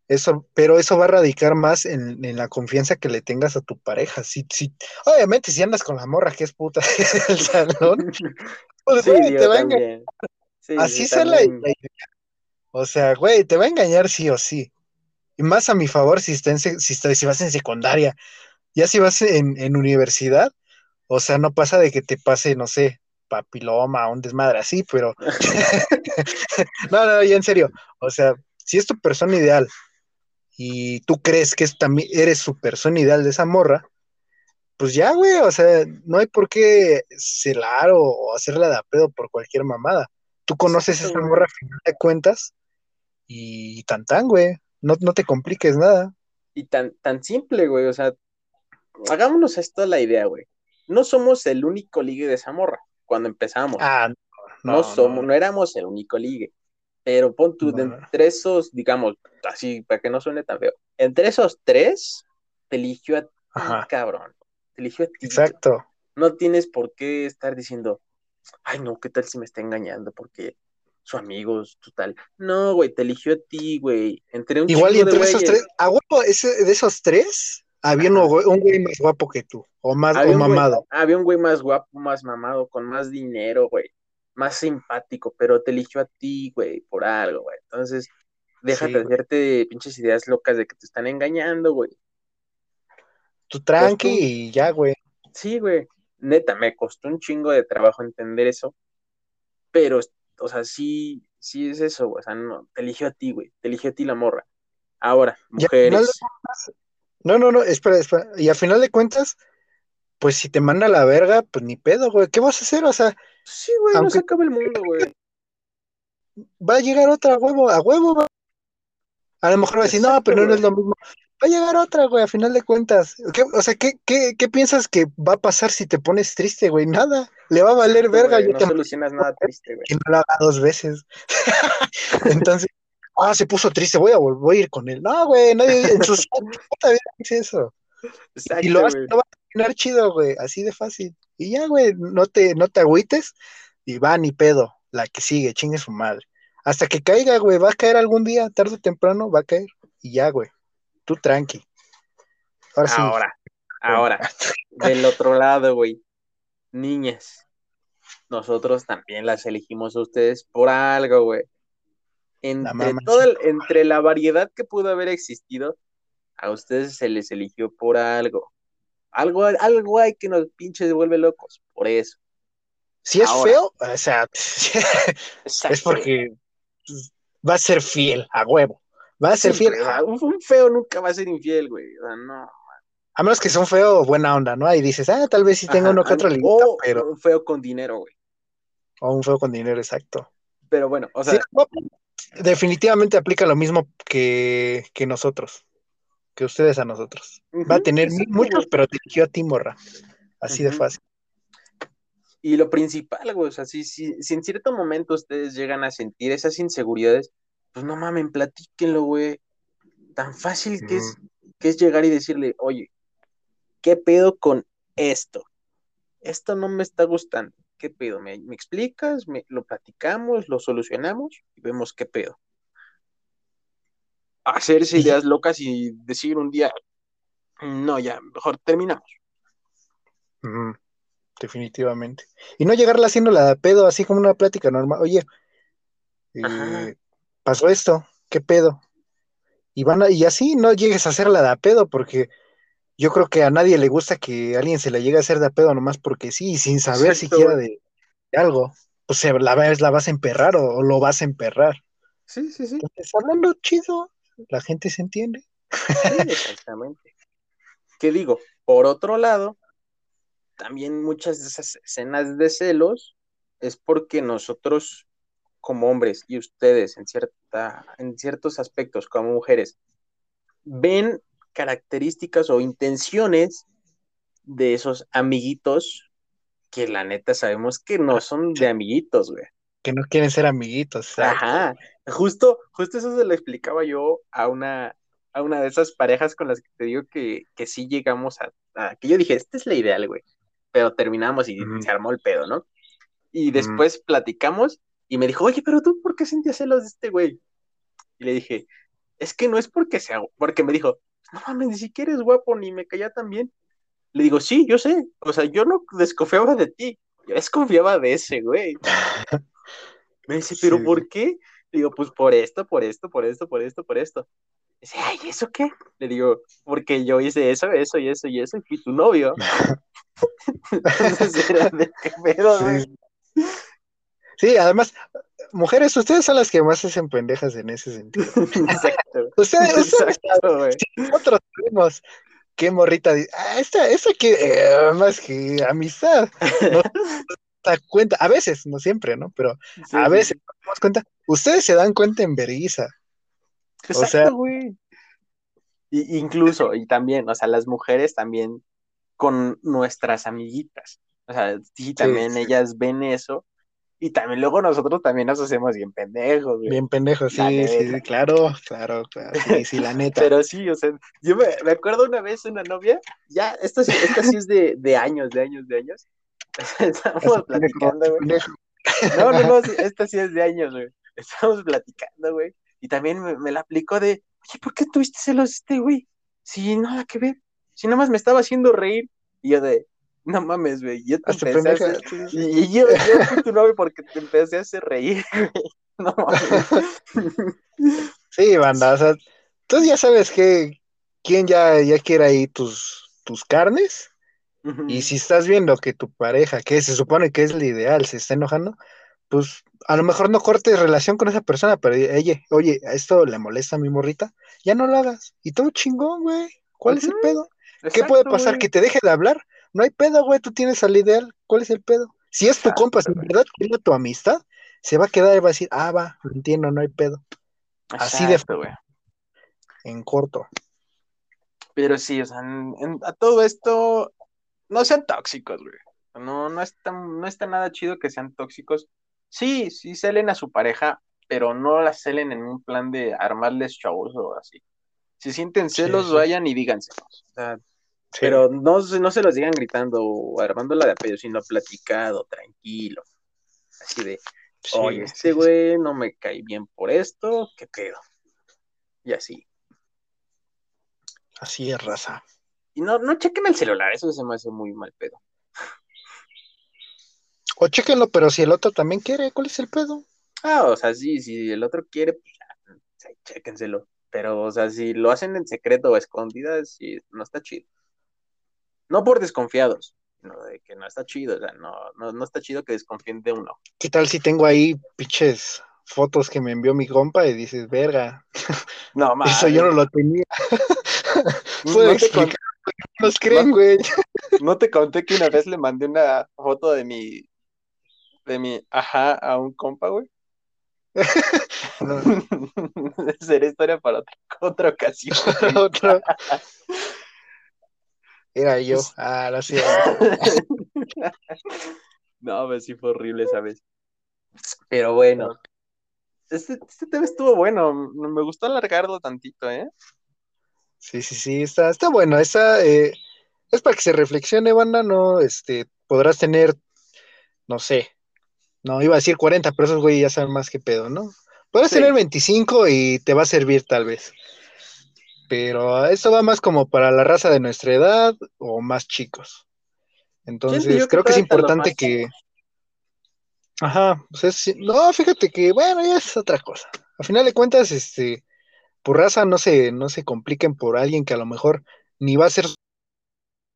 Eso, pero eso va a radicar más en, en la confianza que le tengas a tu pareja. Si, si, obviamente, si andas con la morra que es puta del salón, pues, Sí, güey, te va a engañar. también. Sí, Así sí, sea la idea. O sea, güey, te va a engañar sí o sí. Y más a mi favor si, está en si, está- si vas en secundaria. Ya si vas en, en universidad, o sea, no pasa de que te pase, no sé, papiloma, un desmadre así, pero no, no, ya en serio. O sea, si es tu persona ideal y tú crees que es también eres su persona ideal de esa morra, pues ya, güey, o sea, no hay por qué celar o, o hacerla de a pedo por cualquier mamada. Tú conoces Exacto, esa morra a final de cuentas y tan tan, güey. No, no te compliques nada. Y tan, tan simple, güey. O sea, hagámonos esto la idea, güey. No somos el único ligue de esa morra cuando empezamos. Ah, no, no, somos, no, éramos el único ligue. Pero pon tú, No, entre esos, digamos, así, para que no suene tan feo, entre esos tres, te eligió a ti, Ajá. cabrón. Te eligió a ti. Exacto. No tienes por qué estar diciendo, ay, no, ¿qué tal si me está engañando? Porque su amigo, es total. No, güey, te eligió a ti, güey. Entre un Igual y de entre esos güeyes. tres, a huevo, ese, de esos tres, había un güey más guapo que tú, o más, Había o güey, mamado. había un güey más guapo, más mamado, con más dinero, güey. Más simpático, pero te eligió a ti, güey, por algo, güey. Entonces, déjate Sí, hacerte pinches ideas locas de que te están engañando, güey. Tú tranqui y ya, güey. Sí, güey. Neta, me costó un chingo de trabajo entender eso. Pero, o sea, sí, sí es eso, güey. O sea, no, te eligió a ti, güey. Te eligió a ti la morra. Ahora, mujeres. no, no, no, espera, espera. Y a final de cuentas, pues si te manda a la verga, pues ni pedo, güey. ¿Qué vas a hacer? O sea, Sí, güey, no se acaba el mundo, güey. va a llegar otra a huevo, a huevo, va. A lo mejor va a decir, no, pero no güey. es lo mismo. Va a llegar otra, güey, a final de cuentas. ¿Qué- o sea, ¿qué, qué, ¿qué piensas que va a pasar si te pones triste, güey? Nada. Le va a valer verga. Güey, yo no te solucionas nada triste, güey. que no lo haga dos veces. Entonces, ah, se puso triste, voy a, voy a ir con él. No, güey, nadie en su puta vida dice eso. Exacto, Y lo güey. no va a terminar chido, güey, así de fácil. Y ya, güey, no te, no te agüites y va ni pedo, la que sigue, chingue su madre. hasta que caiga, güey, va a caer algún día, tarde o temprano, va a caer. Y ya, güey, tú tranqui. Ahora, sí. ahora, ahora, del otro lado, güey, niñas, nosotros también las elegimos a ustedes por algo, güey. Entre, entre la variedad que pudo haber existido, a ustedes se les eligió por algo. Algo, algo hay que nos pinches vuelve locos, por eso. Si es feo, o sea, es porque va a ser fiel, a huevo. Va a ser fiel. Un feo nunca va a ser infiel, güey. O sea, no. A menos que sea un feo buena onda, ¿no? Ahí dices, ah, tal vez sí tengo uno que otro O pero... un feo con dinero, güey. O un feo con dinero, exacto. Pero bueno, o sea. definitivamente aplica lo mismo que, que nosotros que ustedes a nosotros. Va a tener muchos, pero te eligió a ti, morra. Así de fácil. Y lo principal, güey, o sea, si, si, en cierto momento ustedes llegan a sentir esas inseguridades, pues no mamen, platíquenlo, güey. Tan fácil que, es, que es llegar y decirle, oye, ¿qué pedo con esto? Esto no me está gustando. ¿Qué pedo? ¿Me, explicas? Me, ¿Lo platicamos? ¿Lo solucionamos? Y vemos qué pedo hacerse ideas locas y decir un día, no, ya, mejor terminamos. definitivamente. Y no llegarla haciendo la de pedo, así como una plática normal. Oye, eh, pasó esto, ¿qué pedo? Y van y así no llegues a hacer la de pedo, porque yo creo que a nadie le gusta que alguien se la llegue a hacer de pedo nomás porque sí, sin saber siquiera de, algo. O sea, la, la vas a emperrar o, lo vas a emperrar. Sí, sí, sí. Entonces, hablando chido, la gente se entiende. exactamente. ¿Qué digo? Por otro lado, también muchas de esas escenas de celos es porque nosotros como hombres y ustedes en, cierta, en ciertos aspectos como mujeres ven características o intenciones de esos amiguitos que la neta sabemos que no son de amiguitos, güey que no quieren ser amiguitos. Ajá, justo, justo eso se lo explicaba yo a una, a una de esas parejas con las que te digo que, que sí llegamos a, que yo dije, esta es la ideal, güey, pero terminamos y se armó el pedo, ¿no? Y después platicamos y me dijo, oye, pero tú, ¿por qué sentías celos de este güey? Y le dije, es que no es porque sea, porque me dijo, no mames, ni siquiera eres guapo, ni me caía tan bien. Le digo, sí, yo sé, o sea, yo no desconfiaba de ti, yo desconfiaba de ese güey. Me dice, ¿pero por qué? Le digo, pues por esto, por esto, por esto, por esto, por esto. Dice, ay, ¿eso qué? Le digo, porque yo hice eso, eso y eso y eso y fui tu novio. Entonces era de qué pedo, sí. Sí, además, mujeres, ustedes son las que más hacen pendejas en ese sentido. Exacto. ustedes, Exacto, güey. nosotros tenemos qué morrita, ah, esta, esta que eh, más que amistad. ¿no? cuenta, a veces, no siempre, ¿no? Pero a veces nos cuenta, ustedes se dan cuenta en vergüenza. o sea, güey. Y, incluso, y también, o sea, las mujeres también con nuestras amiguitas. O sea, sí, también ellas ven eso. Y también luego nosotros también nos hacemos bien pendejos, güey. Bien pendejos, sí, sí, claro, claro, claro, sí, sí, la neta. Pero sí, o sea, yo me, acuerdo una vez una novia, ya, esta, esta sí es de, de años, de años, de años, Estamos platicando, güey. No, no, no, esta sí es de años, güey. Estamos platicando, güey. Y también me, la aplicó de, oye, ¿por qué tuviste celos este, güey? Si nada que ver. Si nada más me estaba haciendo reír. Y yo de, no mames, güey. Yo te empecé a hacer... Y, yo, yo fui tu novio porque te empecé a hacer reír, güey. No mames. Sí, banda, o sea, tú ya sabes que quién ya, ya quiere ahí tus, tus carnes y si estás viendo que tu pareja, que se supone que es el ideal, se está enojando, pues a lo mejor no cortes relación con esa persona, pero oye, oye, esto le molesta a mi morrita, ya no lo hagas. Y todo chingón, güey. ¿Cuál es el pedo? ¿Qué puede pasar? ¿Que te deje de hablar? No hay pedo, güey, tú tienes al ideal. ¿Cuál es el pedo? Si es tu compa, si en verdad quiere tu amistad, se va a quedar y va a decir, ah, va, entiendo, no hay pedo. Así de güey. En corto. Pero sí, o sea, a todo esto, no sean tóxicos, güey. No, no está, no está nada chido que sean tóxicos. Sí, sí celen a su pareja, pero no la celen en un plan de armarles shows o así. Si sienten celos, vayan y Pero no, no se los digan gritando o armándola de apellido, sino platicado, tranquilo. Así de, Sí, Oye, este sí. güey no me cae bien por esto, ¿qué pedo? Y así. Así es, raza. Y no, no chequen el celular, eso se me hace muy mal pedo. O chéquenlo, pero si el otro también quiere, ¿cuál es el pedo? Ah, o sea, sí, si el otro quiere, pues chéquenselo. Pero, o sea, si lo hacen en secreto o escondidas, sí, no está chido. No por desconfiados, sino de que no está chido, o sea, no, no, no está chido que desconfíen de uno. ¿Qué tal si tengo ahí pinches fotos que me envió mi compa y dices, verga, No, mames. eso yo no lo tenía? No Puedo te explicar, con- no nos creen, güey. No te conté que una vez le mandé una foto de mi, de mi, ajá, a un compa, güey. No, Será historia para otra, otra ocasión. otro. Era yo. Ah, no sé. No, pues sí fue horrible esa vez. Pero bueno, este, este tema estuvo bueno. Me gustó alargarlo tantito, ¿eh? Sí, sí, sí, está, está bueno. Esa eh, es para que se reflexione, banda. No, este, podrás tener, no sé, no iba a decir 40, pero esos güey ya saben más que pedo, ¿no? Podrás Sí. tener 25 y te va a servir tal vez. Pero eso va más como para la raza de nuestra edad o más chicos. Entonces, que creo que es importante que. Ajá, pues es- no, fíjate que, bueno, ya es otra cosa. A final de cuentas, este, por raza no se, no se compliquen por alguien que a lo mejor ni va a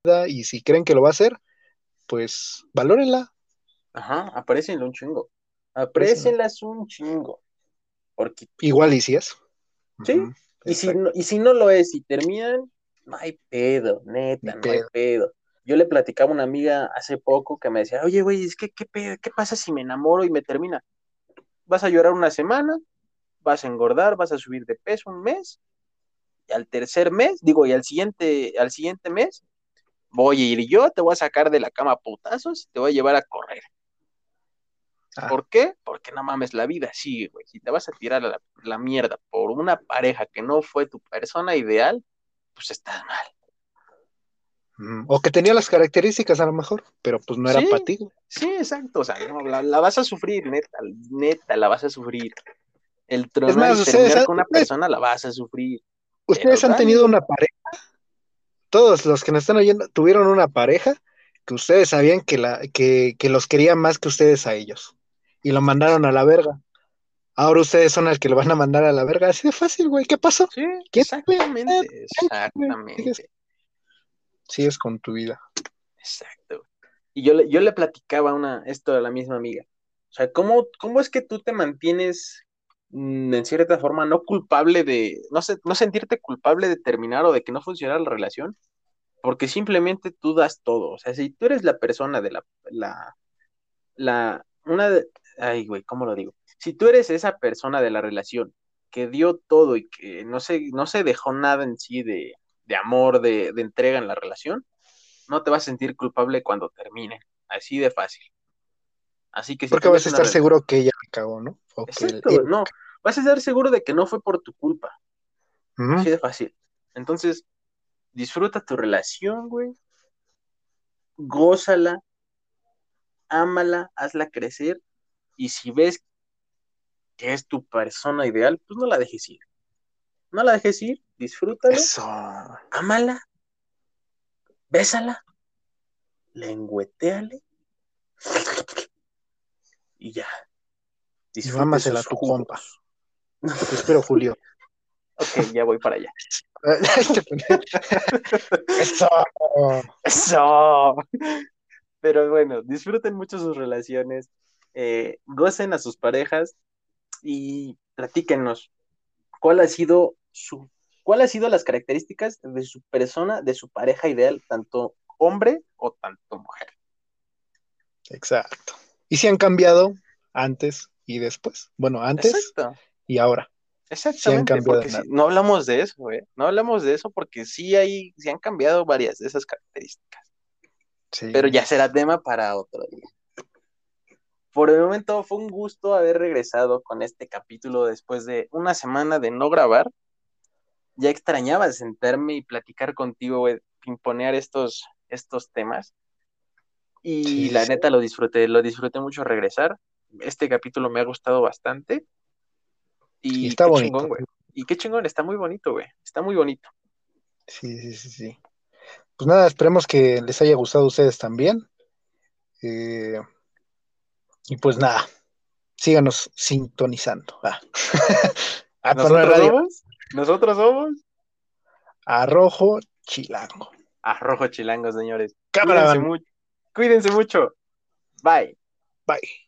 vida y si creen que lo va a hacer, pues valórenla. Ajá, aprécienla un chingo. Aprécienlas un chingo. Porque, Igual y si es. Sí, y si, no, y si no lo es y terminan, no hay pedo, neta, no hay pedo. Yo le platicaba a una amiga hace poco que me decía, oye, güey, es que, ¿qué, pedo? ¿qué pasa si me enamoro y me termina? Vas a llorar una semana, vas a engordar, vas a subir de peso un mes, y al tercer mes, digo, y al siguiente, al siguiente mes, voy a ir yo, te voy a sacar de la cama a putazos y te voy a llevar a correr. Ah. ¿Por qué? Porque no mames, la vida sigue, güey. Si te vas a tirar a la, la mierda por una pareja que no fue tu persona ideal, pues estás mal. Ujú. O que tenía las características a lo mejor, pero pues no era Sí. para ti. Sí, exacto. O sea, no, la, la vas a sufrir, neta, neta, la vas a sufrir. El tronar más, ustedes terminar con una persona la vas a sufrir. ¿Ustedes Pero han tenido una pareja? Todos los que nos están oyendo tuvieron una pareja que ustedes sabían que, la, que, que los quería más que ustedes a ellos. Y lo mandaron a la verga. Ahora ustedes son el que lo van a mandar a la verga. Así de fácil, güey. ¿Qué pasó? Sí, ¿Quién exactamente, exactamente, Sigues con tu vida. exacto. Y yo le, yo le platicaba una, esto a la misma amiga. O sea, ¿cómo, cómo es que tú te mantienes mm, en cierta forma no culpable de, no sé, no sentirte culpable de terminar o de que no funcionara la relación? Porque simplemente tú das todo. O sea, si tú eres la persona de la, la, la, una, de- ay, güey, ¿cómo lo digo? Si tú eres esa persona de la relación que dio todo y que no se, no se dejó nada en sí de, de amor, de, de entrega en la relación, no te vas a sentir culpable cuando termine. Así de fácil. Así que si Porque vas a estar seguro que ella me cagó, ¿no? O que él- Exacto, no. Vas a estar seguro de que no fue por tu culpa. Así de fácil. Entonces, disfruta tu relación, güey. Gózala. Ámala, hazla crecer. Y si ves que es tu persona ideal, pues no la dejes ir. No la dejes ir, disfrútalo, Eso. ámala, bésala, lengüeteale y ya. Sus a tu compa. Te espero, Julio. Ok, ya voy para allá. Eso. Eso. Pero bueno, disfruten mucho sus relaciones, eh, gocen a sus parejas y platíquenos cuál ha sido su, cuál ha sido las características de su persona, de su pareja ideal, tanto hombre o tanto mujer. Exacto. ¿Y si han cambiado antes y después? Bueno, antes Exacto. y ahora. Exactamente, porque si- no hablamos de eso, ¿eh? No hablamos de eso porque sí hay, sí han cambiado varias de esas características. Sí. pero ya será tema para otro día. Por el momento fue un gusto haber regresado con este capítulo después de una semana de no grabar. Ya extrañaba sentarme y platicar contigo, güey, pimponear estos, estos temas. Y Sí, la sí. neta lo disfruté, lo disfruté mucho regresar. este capítulo me ha gustado bastante. Y, Y está qué bonito. chingón, güey. Y qué chingón, está muy bonito, güey. Está muy bonito. Sí, sí, sí, sí. Pues nada, esperemos que les haya gustado a ustedes también. Eh, y pues nada, síganos sintonizando. Ah. Ah, pero no es Nosotros somos, nosotros somos Arrojo Chilango. Arrojo Chilango, señores. Cámara, Cuídense mucho. Cuídense mucho. Bye. bye.